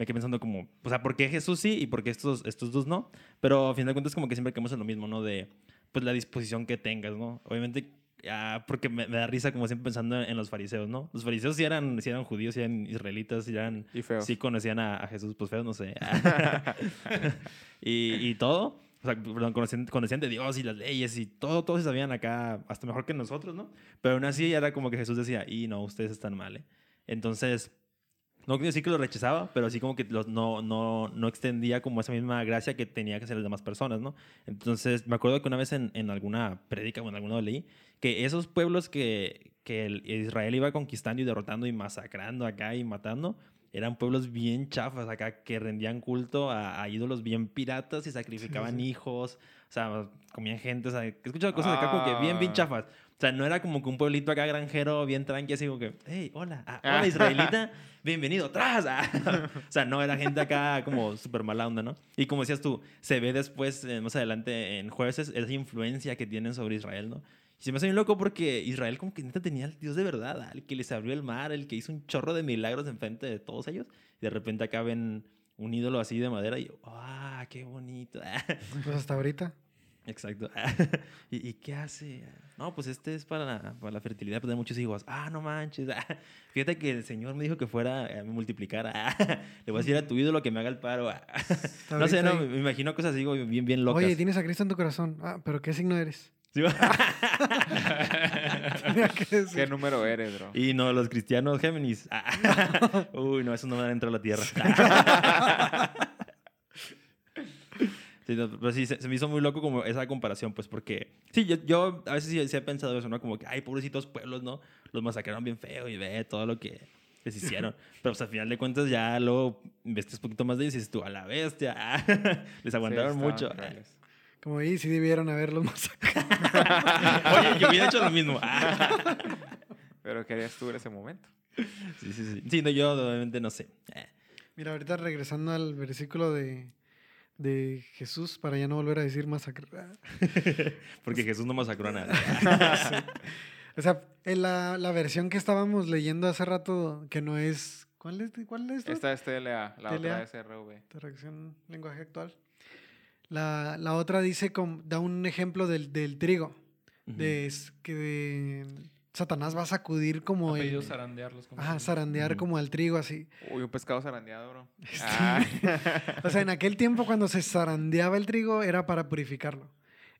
me quedé pensando como, o sea, ¿por qué Jesús sí y por qué estos, estos dos no? Pero a fin de cuentas como que siempre quedamos en lo mismo, ¿no? De, pues, la disposición que tengas, ¿no? Obviamente, ah, porque me, me da risa como siempre pensando en, los fariseos, ¿no? Los fariseos sí eran, sí eran judíos, sí eran israelitas, sí eran... Y feo. Sí conocían a, a Jesús, pues feos, no sé. *laughs* *laughs* y, y todo. O sea, perdón, conocían, conocían de Dios y las leyes y todo, todos sabían acá, hasta mejor que nosotros, ¿no? Pero aún así era como que Jesús decía, y no, ustedes están mal, ¿eh? Entonces, no quiero decir que lo rechazaba, pero así como que los, no, no, no extendía como esa misma gracia que tenía que hacer las demás personas, ¿no? Entonces, me acuerdo que una vez en, en alguna prédica o en alguno leí que esos pueblos que, que el Israel iba conquistando y derrotando y masacrando acá y matando, eran pueblos bien chafas acá que rendían culto a, a ídolos bien piratas y sacrificaban sí. hijos, o sea, comían gente, o sea, he escuchado cosas acá como que bien, bien Ah. chafas. O sea, no era como que un pueblito acá granjero bien tranqui, así como que, hey, hola, ah, Ah. hola israelita, *laughs* bienvenido, atrás. ah. *laughs* o sea, no, era gente acá como súper mala onda, ¿no? Y como decías tú, se ve después, eh, más adelante en jueces, esa influencia que tienen sobre Israel, ¿no? Y se me hace bien loco porque Israel como que neta tenía al Dios de verdad, al que les abrió el mar, el que hizo un chorro de milagros enfrente de todos ellos. Y de repente acá ven un ídolo así de madera y yo, ¡ah, qué bonito! *laughs* Pues hasta ahorita. Exacto. *laughs* ¿Y, y qué hace? No, pues este es para la, para la fertilidad, para tener muchos hijos. Ah, no manches. *laughs* Fíjate que el Señor me dijo que fuera, eh, me multiplicara. Le voy a decir a tu ídolo que me haga el paro. No sé, no, me imagino cosas así bien, bien locas. Oye, tienes a Cristo en tu corazón. Ah, pero ¿qué signo eres? ¿Sí va? *laughs* Tenía que ¿Qué número eres, bro? y no, los cristianos Géminis. *laughs* Uy, no, eso no van a entrar a la tierra. *laughs* Sí, no, pero sí, se, se me hizo muy loco como esa comparación, pues, porque... Sí, yo, yo a veces sí, sí he pensado eso, ¿no? Como que, ay, pobrecitos pueblos, ¿no? Los masacraron bien feo y ve todo lo que les hicieron. Pero, pues, al final de cuentas, ya luego investigas un poquito más de ellos y dices tú, a la bestia. les aguantaron Sí, mucho. crueles. Como ahí sí debieron haberlos masacrado. *laughs* Oye, yo hubiera hecho lo mismo. *laughs* Pero querías tú en ese momento. sí, sí, sí. Sí, no, yo obviamente no sé. Eh, Mira, ahorita regresando al versículo de, de Jesús, para ya no volver a decir masacrar. *laughs* Porque Jesús no masacró a nadie. O sea, en la, la versión que estábamos leyendo hace rato, que no es. ¿Cuál es? ¿Cuál es? Esta es TLA, la TLA. otra es RV. Traducción lenguaje actual. La, la otra dice, com- da un ejemplo del, del trigo. De es- que de- Satanás va a sacudir como el. pedido zarandearlos. como Ajá, zarandear como al trigo así. Uy, un pescado zarandeado, bro. *laughs* Sí. Ah. O sea, en aquel tiempo cuando se zarandeaba el trigo era para purificarlo.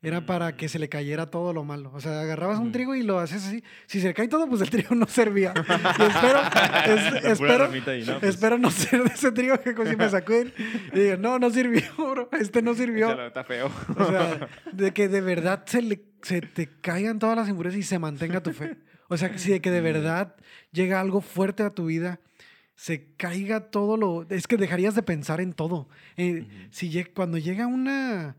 Era para que se le cayera todo lo malo. O sea, agarrabas un trigo y lo haces así. Si se le cae todo, pues el trigo no servía. *laughs* Y espero, es- Pura espero, ramita ahí, ¿no? Pues, espero no ser de ese trigo que si me *laughs* sacuden y digan, no, no sirvió, bro. Este no sirvió. Échalo, Está feo. O sea, de que de verdad se, le, se te caigan todas las impurezas y se mantenga tu fe. O sea, que si de que de verdad llega algo fuerte a tu vida, se caiga todo lo... Es que dejarías de pensar en todo. Eh, si cuando llega una.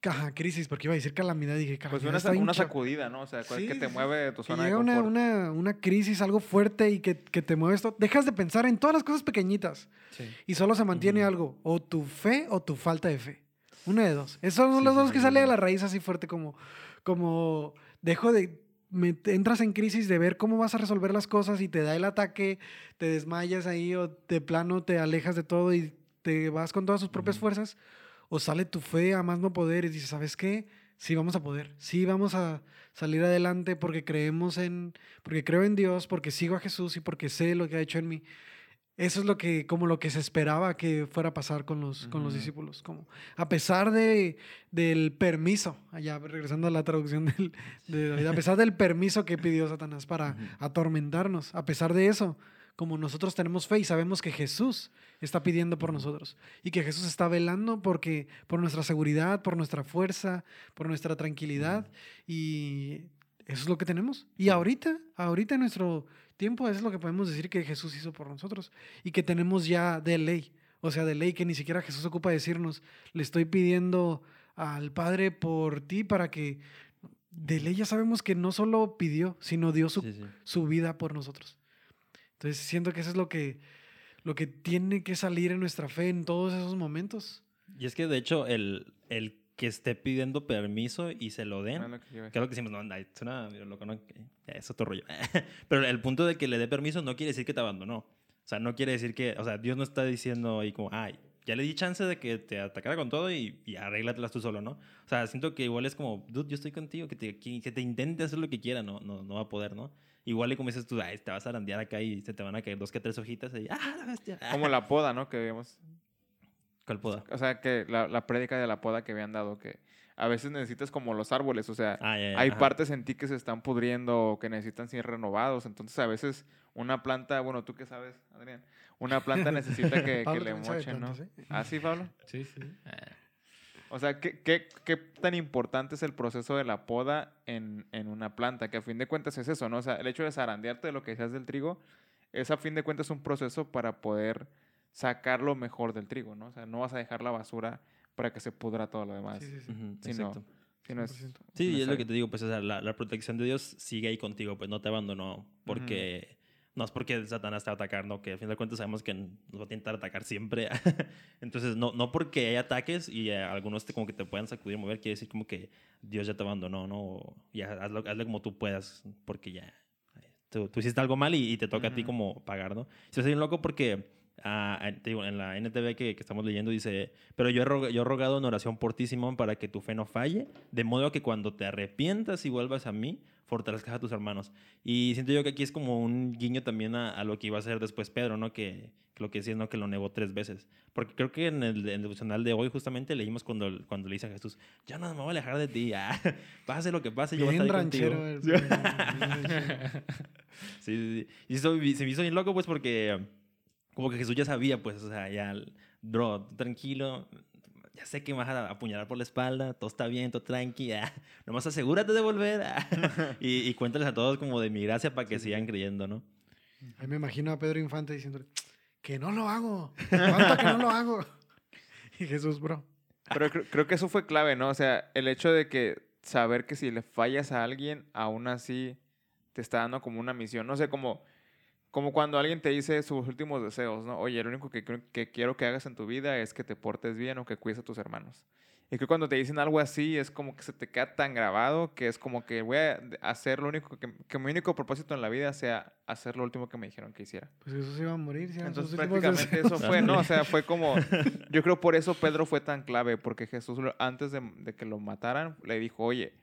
Caja crisis, porque iba a decir calamidad, dije Pues calamidad. una, bien una sacudida, ¿no? O sea, Sí, que te mueve de tu que zona de llega una, confort. una, una crisis, algo fuerte y que, que te mueve esto, dejas de pensar en todas las cosas pequeñitas Sí. y solo se mantiene algo, o tu fe o tu falta de fe. Una de dos. Esos son Sí, los dos que sale de la raíz así fuerte como, como dejo de... me- entras en crisis de ver cómo vas a resolver las cosas y te da el ataque, te desmayas ahí o de plano te alejas de todo y te vas con todas tus propias fuerzas, o sale tu fe a más no poder y dices, ¿sabes qué? Sí vamos a poder, sí vamos a salir adelante porque creemos en, porque creo en Dios, porque sigo a Jesús y porque sé lo que ha hecho en mí. Eso es lo que, como lo que se esperaba que fuera a pasar con los, con los discípulos. Como, a pesar de, del permiso, allá regresando a la traducción del, de David, a pesar del permiso que pidió Satanás para atormentarnos, a pesar de eso, como nosotros tenemos fe y sabemos que Jesús está pidiendo por nosotros y que Jesús está velando porque, por nuestra seguridad, por nuestra fuerza, por nuestra tranquilidad y eso es lo que tenemos. Y ahorita, ahorita en nuestro tiempo es lo que podemos decir que Jesús hizo por nosotros y que tenemos ya de ley. O sea, de ley que ni siquiera Jesús ocupa decirnos, le estoy pidiendo al Padre por ti para que... De ley ya sabemos que no solo pidió, sino dio su, Sí, sí. su vida por nosotros. Entonces siento que eso es lo que, lo que tiene que salir en nuestra fe en todos esos momentos. Y es que, de hecho, el, el que esté pidiendo permiso y se lo den, Ah, que es lo que decimos, no, suena medio loco, ¿no? Es otro rollo. *laughs* Pero el punto de que le dé permiso no quiere decir que te abandonó. O sea, no quiere decir que, o sea, Dios no está diciendo ahí como, ay, ya le di chance de que te atacara con todo y, y arréglatelas tú solo, ¿no? O sea, siento que igual es como, dude, yo estoy contigo, que te, que, que te intente hacer lo que quiera, no, no, no va a poder, ¿no? Igual y como dices tú, ay, te vas a arandear acá y se te van a caer dos que tres hojitas y, ah, la bestia. *laughs* Como la poda, ¿no? Que vimos. ¿Cuál poda? O sea, que la, la prédica de la poda que habían dado, que a veces necesitas como los árboles, o sea, Ah, ya, ya, hay ajá. partes en ti que se están pudriendo o que necesitan ser renovados. Entonces, a veces una planta, bueno, tú qué sabes, Adrián, una planta necesita que, *laughs* le mochen, ¿no? ¿Ah, sí, Pablo? Sí, sí. O sea, ¿qué, qué, qué tan importante es el proceso de la poda en, en una planta? Que a fin de cuentas es eso, ¿no? O sea, el hecho de zarandearte de lo que seas del trigo, es a fin de cuentas un proceso para poder sacar lo mejor del trigo, ¿no? O sea, no vas a dejar la basura para que se pudra todo lo demás. Sí, sí, sí. Ujú, Sí, no. exacto. sino es- 100%. Sí, es lo que te digo, pues o sea, la, la protección de Dios sigue ahí contigo, pues no te abandonó, porque no es porque Satanás a atacar, no, que al final de cuentas sabemos que nos va a intentar atacar siempre. *laughs* Entonces, no, no porque hay ataques y eh, algunos te, como que te puedan sacudir, mover, quiere decir como que Dios ya te abandonó, ¿no? O ya hazlo, hazlo como tú puedas, porque ya tú, tú hiciste algo mal y, y te toca a ti como pagar, ¿no? Se hace bien loco porque ah, te digo, en la NTV que, que estamos leyendo dice, pero yo he, rog- yo he rogado en oración por ti, Simón, para que tu fe no falle, de modo que cuando te arrepientas y vuelvas a mí, fortalezcas a tus hermanos. Y siento yo que aquí es como un guiño también a, a lo que iba a hacer después Pedro, ¿no? Que, que lo que decía ¿no? que lo negó tres veces. Porque creo que en el, en el de hoy justamente leímos cuando, cuando le dice a Jesús, yo no me voy a alejar de ti, ah, *laughs* pase lo que pase, yo voy a Bien estar ahí contigo". ranchero. el bien ranchero. Sí, sí, sí. Y eso se me hizo bien loco, pues, porque como que Jesús ya sabía, pues, o sea, ya, bro, tranquilo, ya sé que me vas a apuñalar por la espalda, todo está bien, todo tranqui, ya. *laughs* nomás asegúrate de volver. ah. *laughs* y, y cuéntales a todos como de mi gracia para que sigan creyendo, ¿no? Ahí me imagino a Pedro Infante diciéndole, que no lo hago, ¿cuánto que no lo hago? *laughs* Y Jesús, bro. Pero creo, creo que eso fue clave, ¿no? O sea, el hecho de que saber que si le fallas a alguien, aún así te está dando como una misión. No sé, como, como cuando alguien te dice sus últimos deseos, ¿no? Oye, lo único que, que quiero que hagas en tu vida es que te portes bien o que cuides a tus hermanos. Y que cuando te dicen algo así, es como que se te queda tan grabado que es como que voy a hacer lo único que, que mi único propósito en la vida sea hacer lo último que me dijeron que hiciera. Pues Jesús iba a morir. si Entonces prácticamente deseos. eso fue, ¿no? O sea, fue como, *laughs* yo creo por eso Pedro fue tan clave, porque Jesús antes de, de que lo mataran le dijo, oye,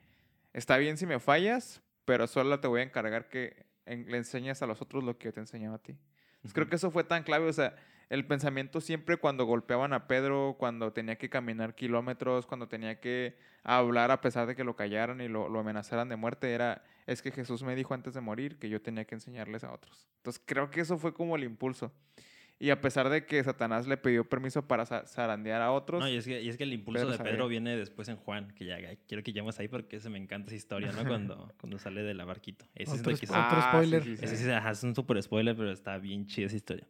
está bien si me fallas, pero solo te voy a encargar que en- le enseñes a los otros lo que yo te enseñaba a ti. Entonces, creo que eso fue tan clave, o sea, el pensamiento siempre cuando golpeaban a Pedro, cuando tenía que caminar kilómetros, cuando tenía que hablar a pesar de que lo callaran y lo, lo amenazaran de muerte, era, es que Jesús me dijo antes de morir que yo tenía que enseñarles a otros. Entonces creo que eso fue como el impulso. Y a pesar de que Satanás le pidió permiso para za- zarandear a otros, No, y es, que, y es que el impulso Pedro de sabía. Pedro viene después en Juan, que ya quiero que lleguemos ahí porque se me encanta esa historia, ¿no? *laughs* Cuando, cuando sale de la barquito. Ese Otro es, que otro spoiler. Ah, sí, sí, ese sí. sí, ajá, es un super spoiler, pero está bien chida esa historia.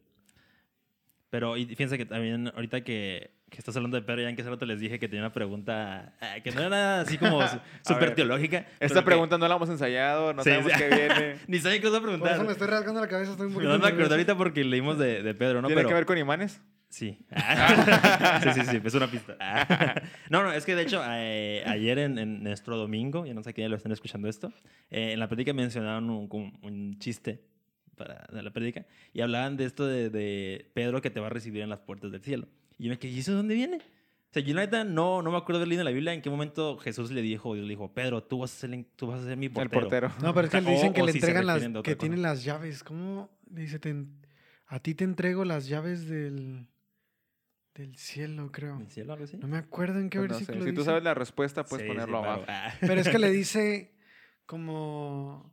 Pero y fíjense que también ahorita que, que estás hablando de Pedro, ya en que hace rato les dije que tenía una pregunta ah, que no era nada así como *laughs* súper teológica. Esta que- pregunta no la hemos ensayado, no Sí, sabemos sí. qué viene. *laughs* Ni sabía qué os a Por eso preguntar. me estoy rasgando la cabeza, estoy un Me poquito van a acordar nervioso. ahorita porque leímos de, de Pedro, ¿no? ¿Tiene Pero, que ver con imanes? Sí. *laughs* sí, sí, sí, es una pista. no, no, es que de hecho, eh, ayer en, en nuestro domingo, ya no sé quién lo están escuchando esto, eh, en la prédica mencionaron un, chiste para de la prédica y hablaban de esto de, de Pedro que te va a recibir en las puertas del cielo. Y yo me quedé, ¿y eso de dónde viene? O sea, yo la neta no, no me acuerdo de leído en la Biblia en qué momento Jesús le dijo, Dios le dijo, Pedro, tú vas a ser, tú vas a ser mi El portero. portero. No, pero es que O- le dicen que o le si entregan las, que cosa. tienen las llaves. ¿Cómo? Dice, te a ti te entrego las llaves del, del cielo, creo. ¿En el cielo algo así? No me acuerdo en qué Pues no sé, versículo Si tú sabes la respuesta, puedes Sí, sí, ponerlo pero- abajo. ah. *laughs* Pero es que le dice como...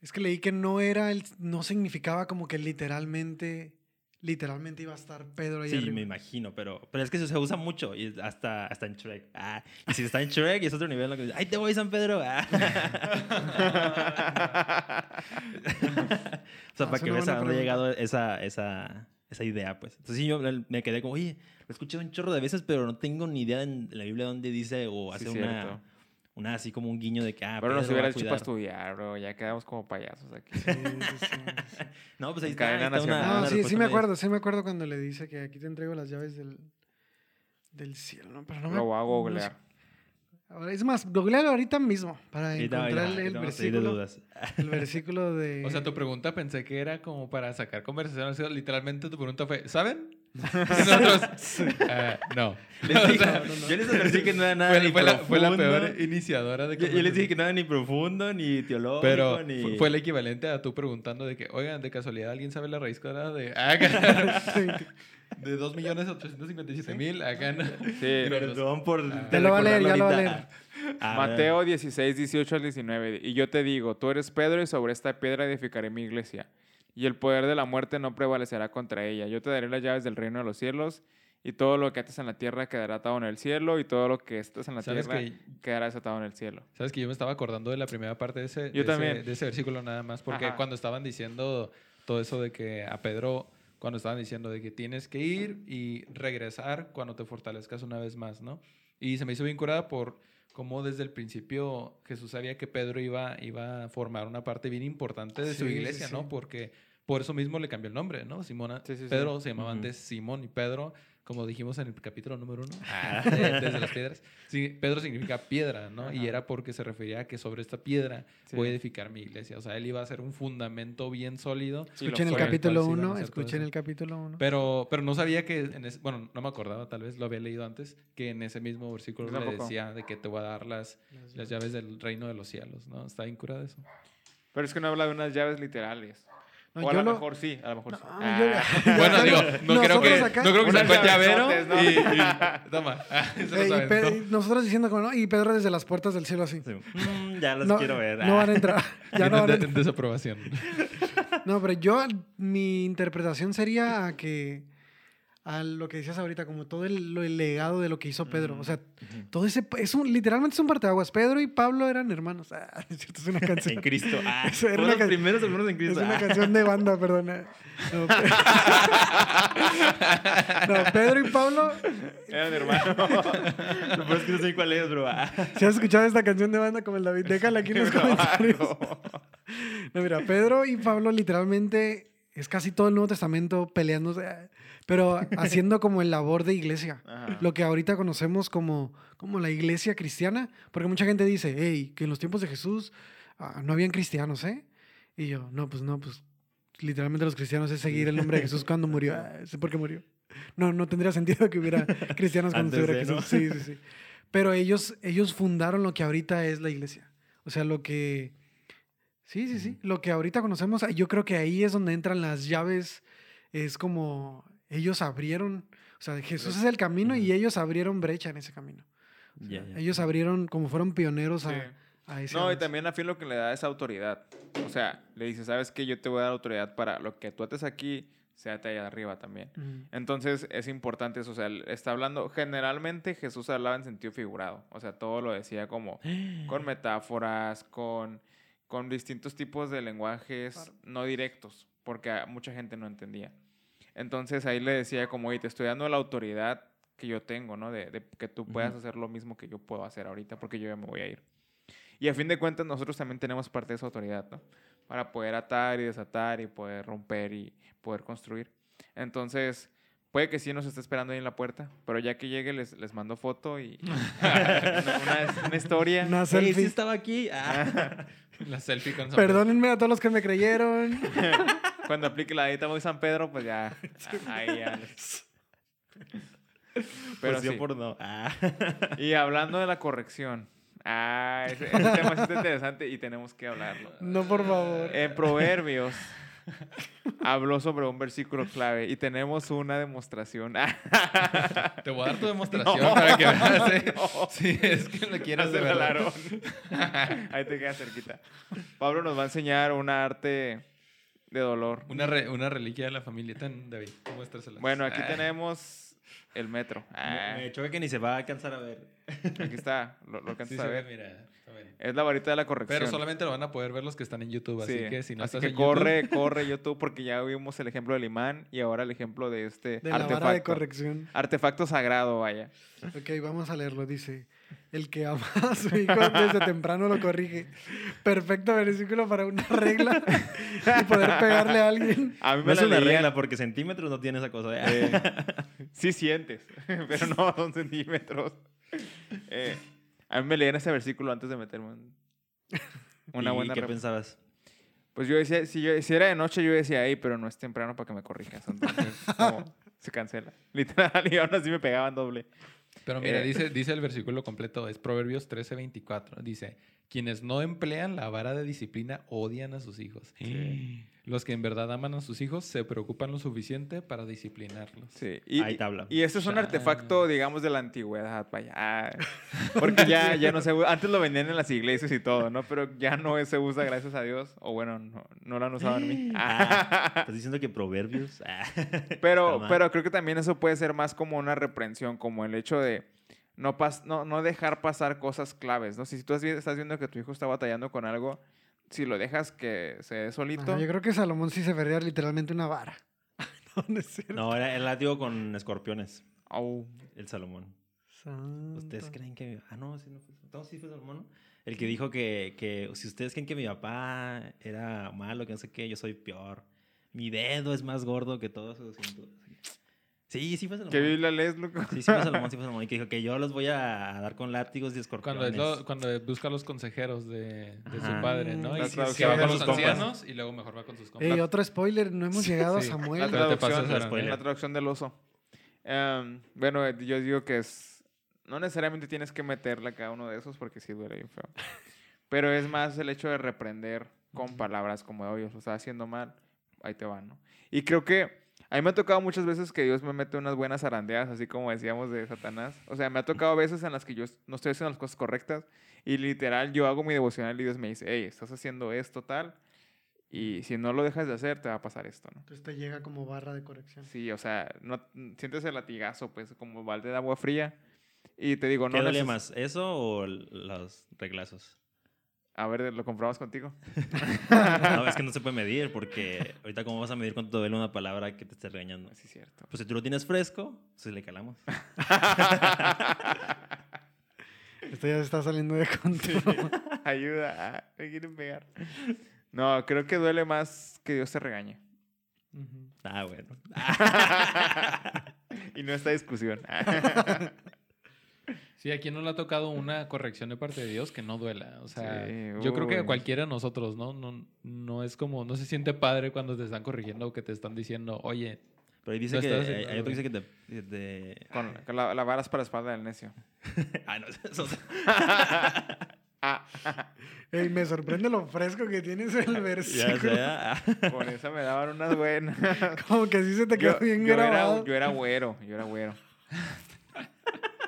Es que leí que no era el... No significaba como que literalmente... Literalmente iba a estar Pedro ahí Sí, arriba. me imagino, pero, pero es que eso se usa mucho y hasta, hasta en Shrek. Ah, y si está en Shrek es otro nivel. Lo que dice, ¡Ay, te voy, San Pedro! Ah. *laughs* o sea, Ah, para que veas a dónde ha llegado esa, esa, esa idea, pues. Entonces sí, yo me quedé como, oye, lo he escuchado un chorro de veces, pero no tengo ni idea en la Biblia dónde dice o Sí, hace cierto. una, una así como un guiño de que, ah, Pero nos Pedro va a hubieras dicho para estudiar, bro. Ya quedamos como payasos aquí. Sí, sí, sí, sí. *laughs* No, pues ahí está, ahí cadena está una-. No, una sí, sí me acuerdo, sí me acuerdo cuando le dice que aquí te entrego las llaves del, del cielo, ¿no? Pero no me Lo voy a no sé. googlear. Ahora, es más, googlealo ahorita mismo para encontrar el, no versículo, dudas. el *laughs* versículo de... O sea, tu pregunta pensé que era como para sacar conversación. literalmente tu pregunta fue, ¿saben? *laughs* Nosotros, "Ah, no. Les *laughs* O dije- sea, Yo les advertí que no era nada fue, ni fue la, fue la profundo. peor iniciadora de Yo, yo les dije que no era ni profundo, ni teológico, Pero ni... fue, fue el equivalente a tú preguntando de que, oigan, de casualidad, ¿alguien sabe la raíz cuadrada de... Ah, *laughs* de 2.857.000? Acá no. Sí. Perdón por... Ah. Ya lo va a leer, ya lo va a leer. Ah, Mateo 16, 18 al 19. Y yo te digo, tú eres Pedro y sobre esta piedra edificaré mi iglesia. Y el poder de la muerte no prevalecerá contra ella. Yo te daré las llaves del reino de los cielos. Y todo lo que ates en la tierra quedará atado en el cielo. Y todo lo que estés en la ¿Sabes tierra que, quedará desatado en el cielo. ¿Sabes que yo me estaba acordando de la primera parte de ese, Yo de también. ese, de ese versículo nada más? Porque Ajá. cuando estaban diciendo todo eso de que a Pedro, cuando estaban diciendo de que tienes que ir y regresar cuando te fortalezcas una vez más, ¿no? Y se me hizo bien curada por cómo desde el principio Jesús sabía que Pedro iba, iba a formar una parte bien importante de su Sí, iglesia, sí. ¿no? Porque por eso mismo le cambió el nombre, ¿no? Simona. Pedro se llamaba antes Simón y Pedro, como dijimos en el capítulo número uno, de- *laughs* desde las piedras. Sí, Pedro significa piedra, ¿no? Y era porque se refería a que sobre esta piedra Sí. voy a edificar mi iglesia. O sea, él iba a hacer un fundamento bien sólido. Escuchen el capítulo sí van a 1, hacer todo escuchen el capítulo 1. Pero, pero no sabía que, en ese- bueno, no me acordaba, tal vez lo había leído antes, que en ese mismo versículo le decía de que te voy a dar las, las llaves del reino de los cielos, ¿no? Está bien curada eso. Pero es que no habla de unas llaves literales. No, o a yo lo lo- mejor sí, a lo mejor No, sí. Ah. *laughs* Bueno, digo, no creo que, nosotros acá- no creo que sacó llavero llavesotes, y, ¿no? y- *laughs* toma. *laughs* Eh, y, nosotros diciendo como, no, y Pedro desde las puertas del cielo así. Sí. Mm, ya los No, quiero ver. no van a entrar. Ya no van a entrar. en desaprobación. No, pero yo, mi interpretación sería a que, a lo que decías ahorita, como todo el, lo- el legado de lo que hizo Pedro. O sea, Ujú. todo ese, es un, literalmente es un parteaguas. Pedro y Pablo eran hermanos. *laughs* Ah, es cierto, es una *laughs* En canción. Cristo. Ah, *laughs* Eso era los primeros hermanos en Es Cristo. una Ah. canción de banda, perdona. No, Pe- No, Pedro y Pablo, Eran hermanos. Lo peor es que no sé cuál es, bro. Ah. si has escuchado esta canción de banda como el David, déjala aquí en los comentarios. No, mira, Pedro y Pablo literalmente es casi todo el Nuevo Testamento peleándose, pero *laughs* haciendo como el labor de iglesia. Ajá. Lo que ahorita conocemos como, como la iglesia cristiana, porque mucha gente dice, hey, que en los tiempos de Jesús ah, no habían cristianos, ¿eh? Y yo, no, pues no, pues literalmente los cristianos es seguir el nombre de Jesús cuando murió. *laughs* Ah, sé por qué murió. No, no tendría sentido que hubiera *laughs* cristianos cuando estuviera de, ¿no? Jesús. Sí, sí, sí. Pero ellos, ellos fundaron lo que ahorita es la iglesia. O sea, lo que... Sí, sí, sí. Lo que ahorita conocemos, yo creo que ahí es donde entran las llaves es como ellos abrieron, o sea, Jesús es el camino y ellos abrieron brecha en ese camino. O. Ellos abrieron, como fueron pioneros a, Sí. a ese No, y también a fin lo que le da es autoridad. O sea, le dice, ¿sabes qué? Yo te voy a dar autoridad para lo que tú haces aquí, sea allá arriba también. Entonces es importante eso. O sea, él está hablando, generalmente Jesús hablaba en sentido figurado. O sea, todo lo decía como *gasps* con metáforas, con, con distintos tipos de lenguajes Claro. no directos, porque mucha gente no entendía. Entonces ahí le decía como, oye, te estoy dando la autoridad que yo tengo, ¿no? De, de que tú puedas Ujú. hacer lo mismo que yo puedo hacer ahorita, porque yo ya me voy a ir. Y a fin de cuentas nosotros también tenemos parte de esa autoridad, ¿no? Para poder atar y desatar y poder romper y poder construir. Entonces, puede que sí nos esté esperando ahí en la puerta, pero ya que llegue les, les mando foto y una, *laughs* una- una historia. Una selfie. sí estaba aquí. Ah. *laughs* La selfie con Perdónenme a todos los que me creyeron. *laughs* Cuando aplique la dieta muy San Pedro, pues ya, *laughs* ahí ya. les- Pero pues yo sí. por no. Ah. Y hablando de la corrección. Ah, ese, ese *laughs* tema sí está interesante y tenemos que hablarlo. No, por favor. En Proverbios habló sobre un versículo clave y tenemos una demostración. *laughs* Te voy a dar tu demostración No, para que veas. ¿eh? no. Sí, es que lo quieres de verdad. Ahí te queda cerquita. Pablo nos va a enseñar una arte de dolor. Una, re- una reliquia de la familia. Ten, David, muéstrasela. Bueno, aquí Ah, tenemos el metro. Ah, Me choca que ni se va a alcanzar a ver. aquí está, lo, lo Sí, alcanzas se a ve, ver. mira. está bien. Es la varita de la corrección. Pero solamente lo van a poder ver los que están en YouTube, así Sí, que si no así estás que en corre, YouTube, corre YouTube porque ya vimos el ejemplo del imán y ahora el ejemplo de este De la artefacto. vara de corrección. Artefacto sagrado, vaya. Ok, vamos a leerlo. Dice, el que ama a su hijo desde temprano lo corrige. Perfecto versículo para una regla *laughs* y poder pegarle a alguien. A mí No me es la una leían- regla porque centímetros no tiene esa cosa. ¿eh? Eh, *laughs* sí sientes, *laughs* pero no son centímetros. Eh, a mí me leían ese versículo antes de meterme en una ¿Y buena qué pensabas? Pues yo decía, si, yo, si era de noche, yo decía, ahí, pero no es temprano para que me corrijas. Entonces, como, se cancela. Literal, y aún así me pegaban doble. Pero mira, Eh. dice, dice el versículo completo, es Proverbios 13:24. Dice, quienes no emplean la vara de disciplina odian a sus hijos. Los que en verdad aman a sus hijos se preocupan lo suficiente para disciplinarlos. Sí. Y, Ahí te habla. Y este es un artefacto, digamos, de la antigüedad, vaya. *laughs* Porque ya, ya no se usa. Antes lo vendían en las iglesias y todo, ¿no? Pero ya no se usa, gracias a Dios. O bueno, no, no lo han usado en mí. *gasps* Ah, ¿Estás diciendo que proverbios? Ah. Pero, pero creo que también eso puede ser más como una reprensión, como el hecho de no, pas no, no dejar pasar cosas claves, ¿no? Si tú estás vi- estás viendo que tu hijo está batallando con algo, si lo dejas que se dé solito, Ajá, yo creo que Salomón sí se vería literalmente una vara. *laughs* no, no es cierto. No, era el látigo con escorpiones. au, El Salomón. Santo. ¿Ustedes creen que.? Ah, no, sí, no fue, no, sí fue Salomón. El que dijo que, que si ustedes creen que mi papá era malo, que no sé qué, yo soy peor. Mi dedo es más gordo que todos sus cinturas. Sí, sí fue Salomón. ¿qué Biblia lees, loco? Sí, sí fue Salomón, sí fue *laughs* Salomón. Y que dijo que yo los voy a dar con látigos y Cuando, escorpiones. es lo- cuando busca a los consejeros de, de su padre, ¿no? Y la que- que traducción va con sus los compas. ancianos y luego mejor va con sus compas. Ey, otro spoiler, no hemos llegado a Sí. Samuel. La Pero te traducción, pasas, la traducción del oso. Em, bueno, yo digo que es. No necesariamente tienes que meterle a cada uno de esos porque sí duele bien feo. Pero es más el hecho de reprender con palabras como de, oye, lo estás haciendo mal, ahí te van, ¿no? Y creo que a mí me ha tocado muchas veces que Dios me mete unas buenas zarandeadas, así como decíamos de Satanás. O sea, me ha tocado veces en las que yo no estoy haciendo las cosas correctas y literal yo hago mi devocional y Dios me dice, hey, estás haciendo esto tal y si no lo dejas de hacer te va a pasar esto, ¿no? Entonces te llega como barra de corrección. Sí, o sea, no, sientes el latigazo, pues, como balde de agua fría. Y te digo, no ¿Qué duele neces- más? ¿Eso o los reglazos? A ver, ¿lo compramos contigo? *laughs* No, es que no se puede medir porque ahorita cómo vas a medir cuánto te duele una palabra que te esté regañando. Sí, cierto. Pues si tú lo tienes fresco, pues le calamos. *laughs* Esto ya se está saliendo de control. Ayuda, ah, me quieren pegar. No, creo que duele más que Dios te regañe. Ujú. Ah, bueno. *laughs* y no esta discusión. Sí, aquí no le ha tocado una corrección de parte de Dios que no duela. O sea, Sí, yo creo que a cualquiera de nosotros, ¿no? ¿no? No es como, no se siente padre cuando te están corrigiendo o que te están diciendo, oye, Pero ahí dice Lo que. estás Hay, haciendo hay otro que bien. dice que te. Con, con la, la vara es para la espalda del necio. *laughs* Ah, no, eso- Ah, *laughs* Ey, me sorprende lo fresco que tienes el Ya versículo. sea. con esa me daban unas buenas. Como que sí se te quedó yo, bien yo grabado. Era, yo era güero, yo era güero. *laughs*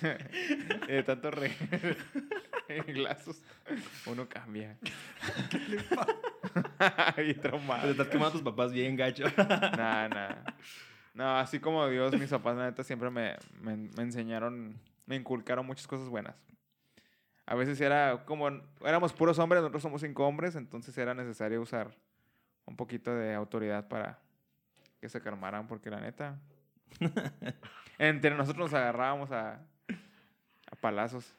¿Qué? *laughs* De tanto re *laughs* glazos, uno cambia. *laughs* y Te traumado. estás quemando a tus papás bien gacho. Nada, nada. No, así como Dios, mis papás, la neta, siempre me, me, me enseñaron, me inculcaron muchas cosas buenas. A veces era como, éramos puros hombres, nosotros somos cinco hombres, entonces era necesario usar un poquito de autoridad para que se calmaran, porque la neta, entre nosotros nos agarrábamos a, a palazos.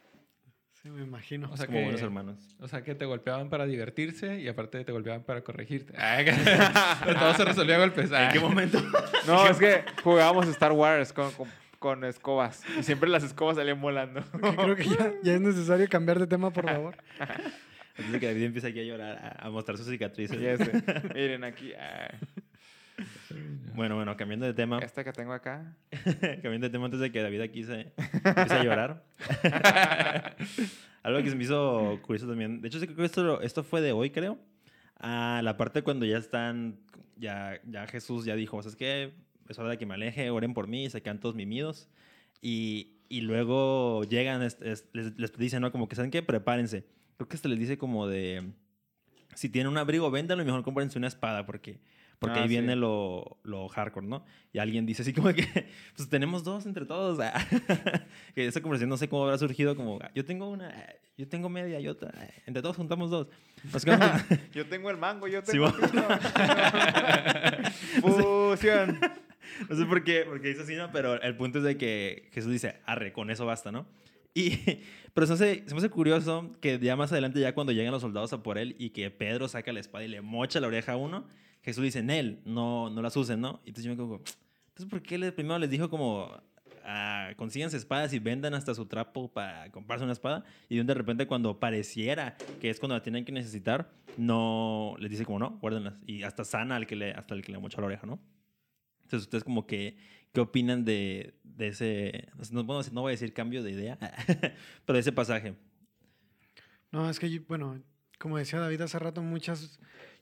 Sí, me imagino. O sea, Como que, buenos hermanos. o sea, que te golpeaban para divertirse y aparte te golpeaban para corregirte. *laughs* Todo se resolvía a golpes. ¿En qué momento? *laughs* No, es que jugábamos Star Wars con, con, con escobas y siempre las escobas salían volando. *laughs* Creo que ya, ya es necesario cambiar de tema, por favor. De que David empiece aquí a llorar, a, a mostrar sus cicatrices. Ya sé. Miren aquí, Bueno, bueno, cambiando de tema. esta que tengo acá. *laughs* cambiando de tema antes de que David aquí se empiece a llorar. *laughs* Algo que se me hizo curioso también. De hecho, creo que esto, esto fue de hoy, creo. Ah, la parte cuando ya están, ya, ya Jesús ya dijo, ¿sabes qué? Es hora de que me aleje, oren por mí, se quedan todos mimidos. Y, y luego llegan, es- es- les, les dicen, ¿no? Como que, ¿saben qué? Prepárense. Creo que hasta les dice como de, si tienen un abrigo, véndanlo y mejor cómprense una espada porque... Porque Ah, ahí sí. viene lo, lo hardcore, ¿no? Y alguien dice así como que, *laughs* pues tenemos dos entre todos. ah. *laughs* que esa conversación no sé cómo habrá surgido, como, yo tengo una, yo tengo media y otra. eh, Entre todos juntamos dos. *laughs* Yo tengo el mango, yo Sí, tengo pino. Fusión. no sé por qué, porque dice así, ¿no? Pero el punto es de que Jesús dice, arre, con eso basta, ¿no? Y, pero se hace, se me hace curioso que ya más adelante, ya cuando llegan los soldados a por él y que Pedro saca la espada y le mocha la oreja a uno, Jesús dice, Nel, no, no las usen, ¿no? Y entonces yo me como, entonces, ¿por qué primero les dijo como, ah, espadas y vendan hasta su trapo para comprarse una espada? Y de repente cuando pareciera que es cuando la tienen que necesitar, no, les dice como, no, guárdenlas. Y hasta sana al que le, hasta el que le mochó la oreja, ¿no? Entonces, ¿ustedes como que, qué opinan de, de ese, no, bueno, no voy a decir cambio de idea, *laughs* pero de ese pasaje? No, es que, bueno, como decía David hace rato, muchas,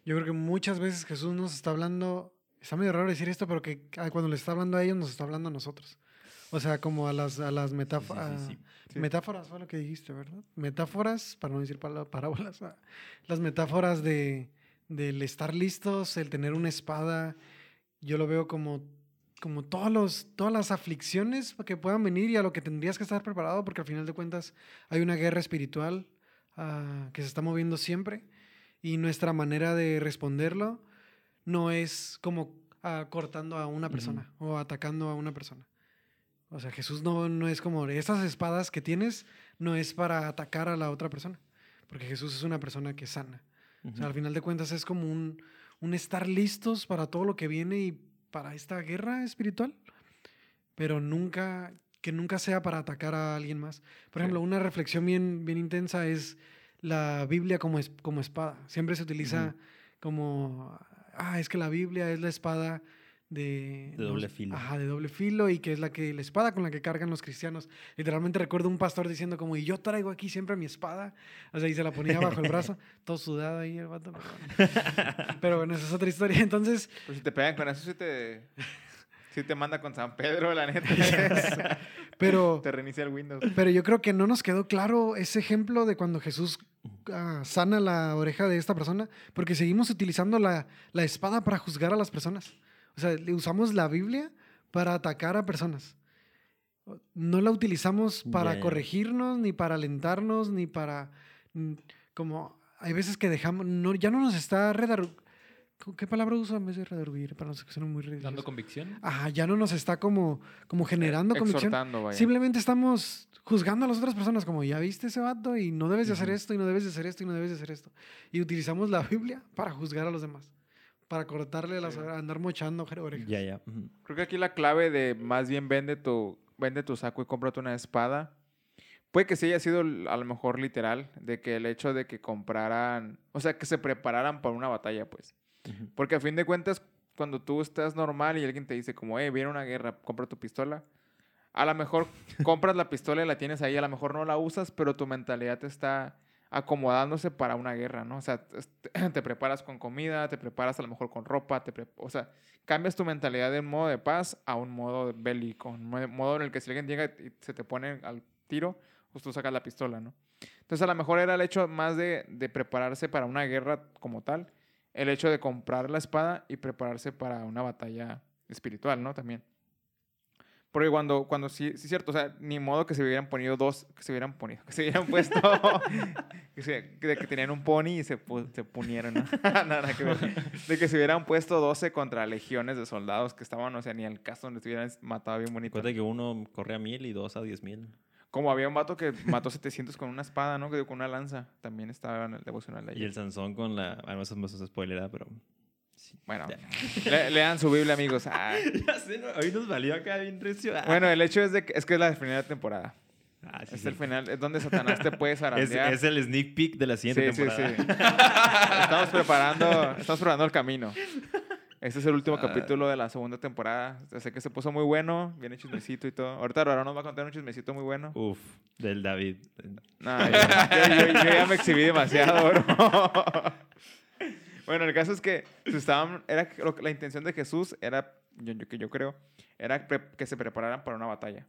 yo creo que muchas veces Jesús nos está hablando, está medio raro decir esto, pero que cuando le está hablando a ellos, nos está hablando a nosotros. O sea, como a las, a las metáforas. sí, sí. Sí. Metáforas fue lo que dijiste, ¿verdad? Metáforas, para no decir parábolas, ah, las metáforas de, del estar listos, el tener una espada, yo lo veo como, como todos los, todas las aflicciones que puedan venir y a lo que tendrías que estar preparado, porque al final de cuentas hay una guerra espiritual ah, que se está moviendo siempre y nuestra manera de responderlo no es como ah, cortando a una persona o atacando a una persona. O sea, Jesús no, no es como estas espadas que tienes, no es para atacar a la otra persona, porque Jesús es una persona que sana. O sea, al final de cuentas es como un, un estar listos para todo lo que viene y para esta guerra espiritual, pero nunca, que nunca sea para atacar a alguien más. Por ejemplo, una reflexión bien, bien intensa es la Biblia como, es- como espada. Siempre se utiliza como, ah, es que la Biblia es la espada de... De doble filo. Ajá, de doble filo y que es la, que, la espada con la que cargan los cristianos. Literalmente recuerdo un pastor diciendo como, y yo traigo aquí siempre mi espada. O sea, y se la ponía bajo el brazo, *laughs* todo sudado ahí el vato. Pero bueno, *laughs* pero bueno, esa es otra historia. *laughs* Entonces, Pues si te pegan con eso, sí te, sí te manda con San Pedro, la neta. *laughs* pero... *laughs* te reinicia el Windows. Pero yo creo que no nos quedó claro ese ejemplo de cuando Jesús ah, sana la oreja de esta persona, porque seguimos utilizando la, la espada para juzgar a las personas. O sea, usamos la Biblia para atacar a personas. No la utilizamos para corregirnos, ni para alentarnos, ni para... mm, Como hay veces que dejamos... No, ya no nos está redar... ¿Qué palabra uso en vez de redarguir? Para no ser que suene muy ridículo. Dando convicción. Ajá, ya no nos está como, como generando convicción. Exhortando, vaya. Simplemente estamos juzgando a las otras personas como, ya viste ese vato y no debes de hacer esto y no debes de hacer esto y no debes de hacer esto. Y utilizamos la Biblia para juzgar a los demás, para cortarle las Sí. orejas, andar mochando ore- orejas. Ya, ya. Creo que aquí la clave de más bien vende tu, vende tu saco y cómprate una espada. Puede que sí haya sido a lo mejor literal, de que el hecho de que compraran, o sea, que se prepararan para una batalla, pues. Porque a fin de cuentas, cuando tú estás normal y alguien te dice como, hey, viene una guerra, compra tu pistola, a lo mejor *laughs* compras la pistola y la tienes ahí, a lo mejor no la usas, pero tu mentalidad te está acomodándose para una guerra, ¿no? O sea, te *clears throat* preparas con comida, te preparas a lo mejor con ropa, te o sea, cambias tu mentalidad de un modo de paz a un modo bélico, un mo- modo en el que si alguien llega y se te pone al tiro, pues tú sacas la pistola, ¿no? Entonces a lo mejor era el hecho más de, de prepararse para una guerra como tal, el hecho de comprar la espada y prepararse para una batalla espiritual, ¿no? También. Porque cuando, cuando sí, sí es cierto, o sea, ni modo que se hubieran ponido dos, que se hubieran ponido, que se hubieran puesto, *laughs* que, se- que tenían un pony y se, se punieron, ¿no? *laughs* Nada que. De que se hubieran puesto 12 contra legiones de soldados que estaban, o sea, ni al caso donde estuvieran matado bien bonito. Cuenta que uno corre a mil y dos a diez mil. Como había un vato que mató 700 con una espada, ¿no? Que con una lanza. También estaba en el devocional de Y el Sansón con la... Bueno, eso no es spoiler, pero... Bueno, Ya. *laughs* le- lean su Biblia, amigos. *laughs* Ah. ya sé, ¿no? hoy nos valió acá bien recio. Ah. Bueno, el hecho es de que es que es la primera temporada. Ah, sí, es sí. el final, es donde Satanás te puede *laughs* zarandear. es el sneak peek de la siguiente sí, sí, temporada. sí. estamos preparando, estamos preparando el camino. Este es el último Ah. capítulo de la segunda temporada. Sé que se puso muy bueno, viene chismecito y todo. Ahorita Raro nos va a contar un chismecito muy bueno. Uf, del David. No, yo, yo- yo- yo ya me exhibí demasiado, bro. bueno, el caso es que se estaban, era, la intención de Jesús era, yo, yo- que yo creo, era que se prepararan para una batalla.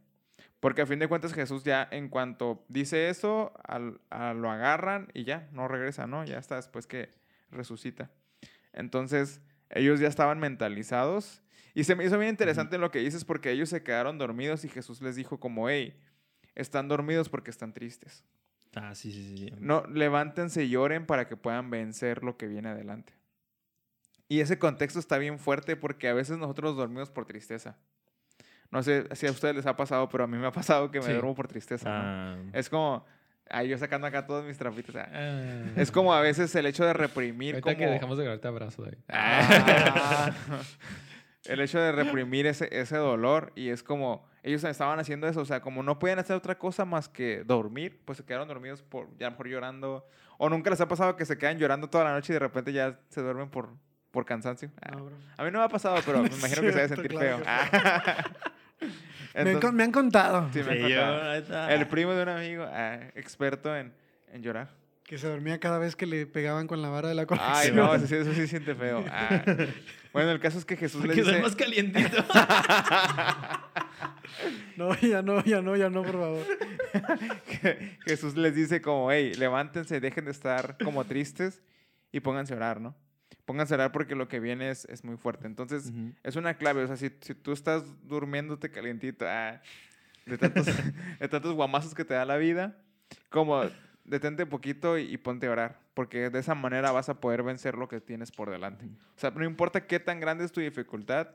Porque a fin de cuentas Jesús ya en cuanto dice eso, al- a- lo agarran y ya, no regresa, ¿no? Ya está después que resucita. Entonces, ellos ya estaban mentalizados. Y se me hizo bien interesante lo que dices porque ellos se quedaron dormidos y Jesús les dijo como, hey, están dormidos porque están tristes. Ah, sí, sí, sí. No, levántense y lloren para que puedan vencer lo que viene adelante. Y ese contexto está bien fuerte porque a veces nosotros dormimos por tristeza. No sé si a ustedes les ha pasado, pero a mí me ha pasado que me Sí. duermo por tristeza. ¿no? Ah, Es como, ay, yo sacando acá todos mis trapitos. ah. Ah. Es como a veces el hecho de reprimir. Ahorita como... que dejamos de grabar, te abrazo, David. Ah. *laughs* el hecho de reprimir ese, ese dolor y es como ellos estaban haciendo eso, o sea, como no podían hacer otra cosa más que dormir, pues se quedaron dormidos por ya a lo mejor llorando o nunca les ha pasado que se quedan llorando toda la noche y de repente ya se duermen por, por cansancio. Ah, No. A mí no me ha pasado, pero me imagino que se debe *laughs* cierto, sentir claro feo. que *laughs* Me, han Entonces- con- me han contado sí, me han contado. yo. El primo de un amigo, ah, experto en, en llorar. que se dormía cada vez que le pegaban con la vara de la Ay, colección. no, eso sí, eso sí siente feo. Ah. *laughs* Bueno, el caso es que Jesús le Que dice... duermas calientito. *laughs* No, ya no, ya no, ya no, por favor. que Jesús les dice como, hey, levántense, dejen de estar como tristes y pónganse a orar, ¿no? Pónganse a orar porque lo que viene es, es muy fuerte. Entonces, es una clave. O sea, si, si tú estás durmiéndote calientito, ah, de, tantos, *laughs* de tantos guamazos que te da la vida, como detente un poquito y, y ponte a orar. Porque de esa manera vas a poder vencer lo que tienes por delante. O sea, no importa qué tan grande es tu dificultad,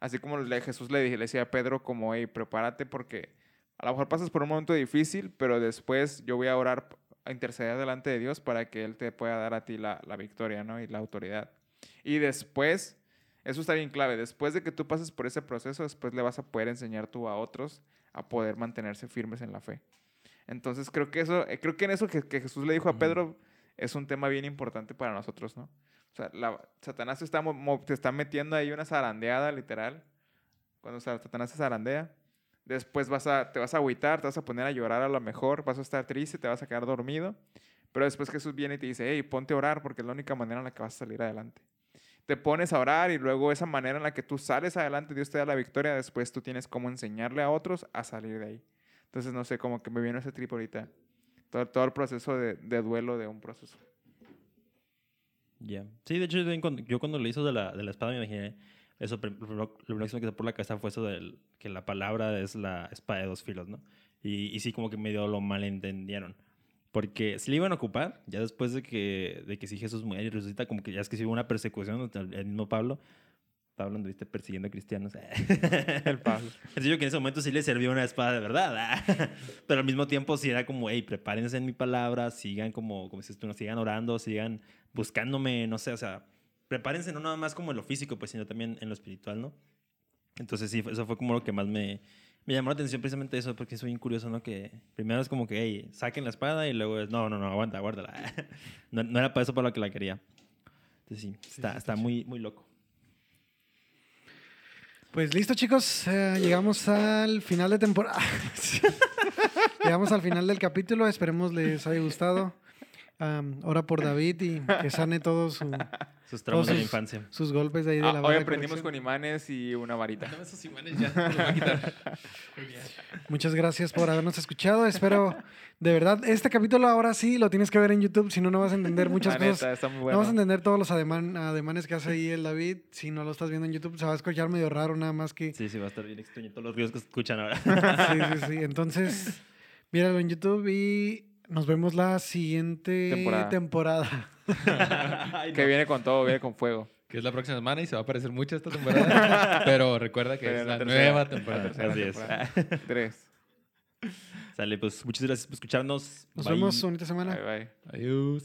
así como le- Jesús le, le decía a Pedro como, hey, prepárate porque a lo mejor pasas por un momento difícil, pero después yo voy a orar, a interceder delante de Dios para que Él te pueda dar a ti la, la victoria, ¿no? Y la autoridad. Y después, eso está bien clave, después de que tú pases por ese proceso, después le vas a poder enseñar tú a otros a poder mantenerse firmes en la fe. Entonces creo que eso, eh, creo que en eso que, que Jesús le dijo a Ujú. Pedro es un tema bien importante para nosotros, ¿no? O sea, la- Satanás te está, te está metiendo ahí una zarandeada, literal. Cuando Sa- Satanás te zarandea, después vas a, te vas a agüitar, te vas a poner a llorar a lo mejor, vas a estar triste, te vas a quedar dormido. Pero después Jesús viene y te dice, hey, ponte a orar porque es la única manera en la que vas a salir adelante. Te pones a orar y luego esa manera en la que tú sales adelante, Dios te da la victoria, después tú tienes cómo enseñarle a otros a salir de ahí. Entonces, no sé, como que me viene ese trip ahorita. Todo, el proceso de, de duelo de un proceso. Ya. Sí, de hecho, yo cuando, yo cuando lo hizo de la, de la espada me imaginé. Eso, lo primero que se me quedó por la cabeza fue eso de que la palabra es la espada de dos filos, ¿no? Y, y sí, como que medio lo malentendieron. Porque si le iban a ocupar, ya después de que, de que sí Jesús muere y resucita, como que ya es que sí hubo una persecución, el mismo Pablo. Pablo anduviste persiguiendo a cristianos. *laughs* El Pablo. Entonces yo que en ese momento sí le servía una espada de verdad. *laughs* Pero al mismo tiempo sí era como, hey, prepárense en mi palabra, sigan como, como dices tú, sigan orando, sigan buscándome, no sé, o sea, prepárense no nada más como en lo físico, pues, sino también en lo espiritual, ¿no? Entonces sí, eso fue como lo que más me, me llamó la atención precisamente eso, porque soy curioso, ¿no? Que primero es como que, hey, saquen la espada y luego es, no, no, no, aguanta, guárdala. *laughs* no, no era para eso para lo que la quería. Entonces sí, está, sí, está muy, muy loco. Pues listo, chicos. eh, llegamos al final de temporada. *laughs* llegamos al final del capítulo. Esperemos les haya gustado. Am, ora por David y que sane todos su- *laughs* Sus traumas de la infancia. sus golpes de ahí de Ah, la hoy de aprendimos con imanes y una varita. Dame esos imanes ya. los voy a quitar. *laughs* Muy bien. Muchas gracias por habernos escuchado. Espero, de verdad, este capítulo ahora sí lo tienes que ver en YouTube, si no, no vas a entender muchas La cosas. neta, está muy No bueno. vas a entender todos los ademan- ademanes que hace ahí el David. Si no lo estás viendo en YouTube, se va a escuchar medio raro, nada más que. Sí, sí, va a estar bien extraño todos los ruidos que se escuchan ahora. Sí, sí, sí. Entonces, míralo en YouTube y nos vemos la siguiente Temporada. temporada. *laughs* Ay, Que no. viene con todo, viene con fuego. Que es la próxima semana y se va a parecer mucho esta temporada. *laughs* pero recuerda que Pero es la, la tercera, nueva la temporada. tercera Así es. *laughs* Tres. Sale, pues muchas gracias por escucharnos. Nos Bye. vemos bonita semana. Bye, bye. Adiós.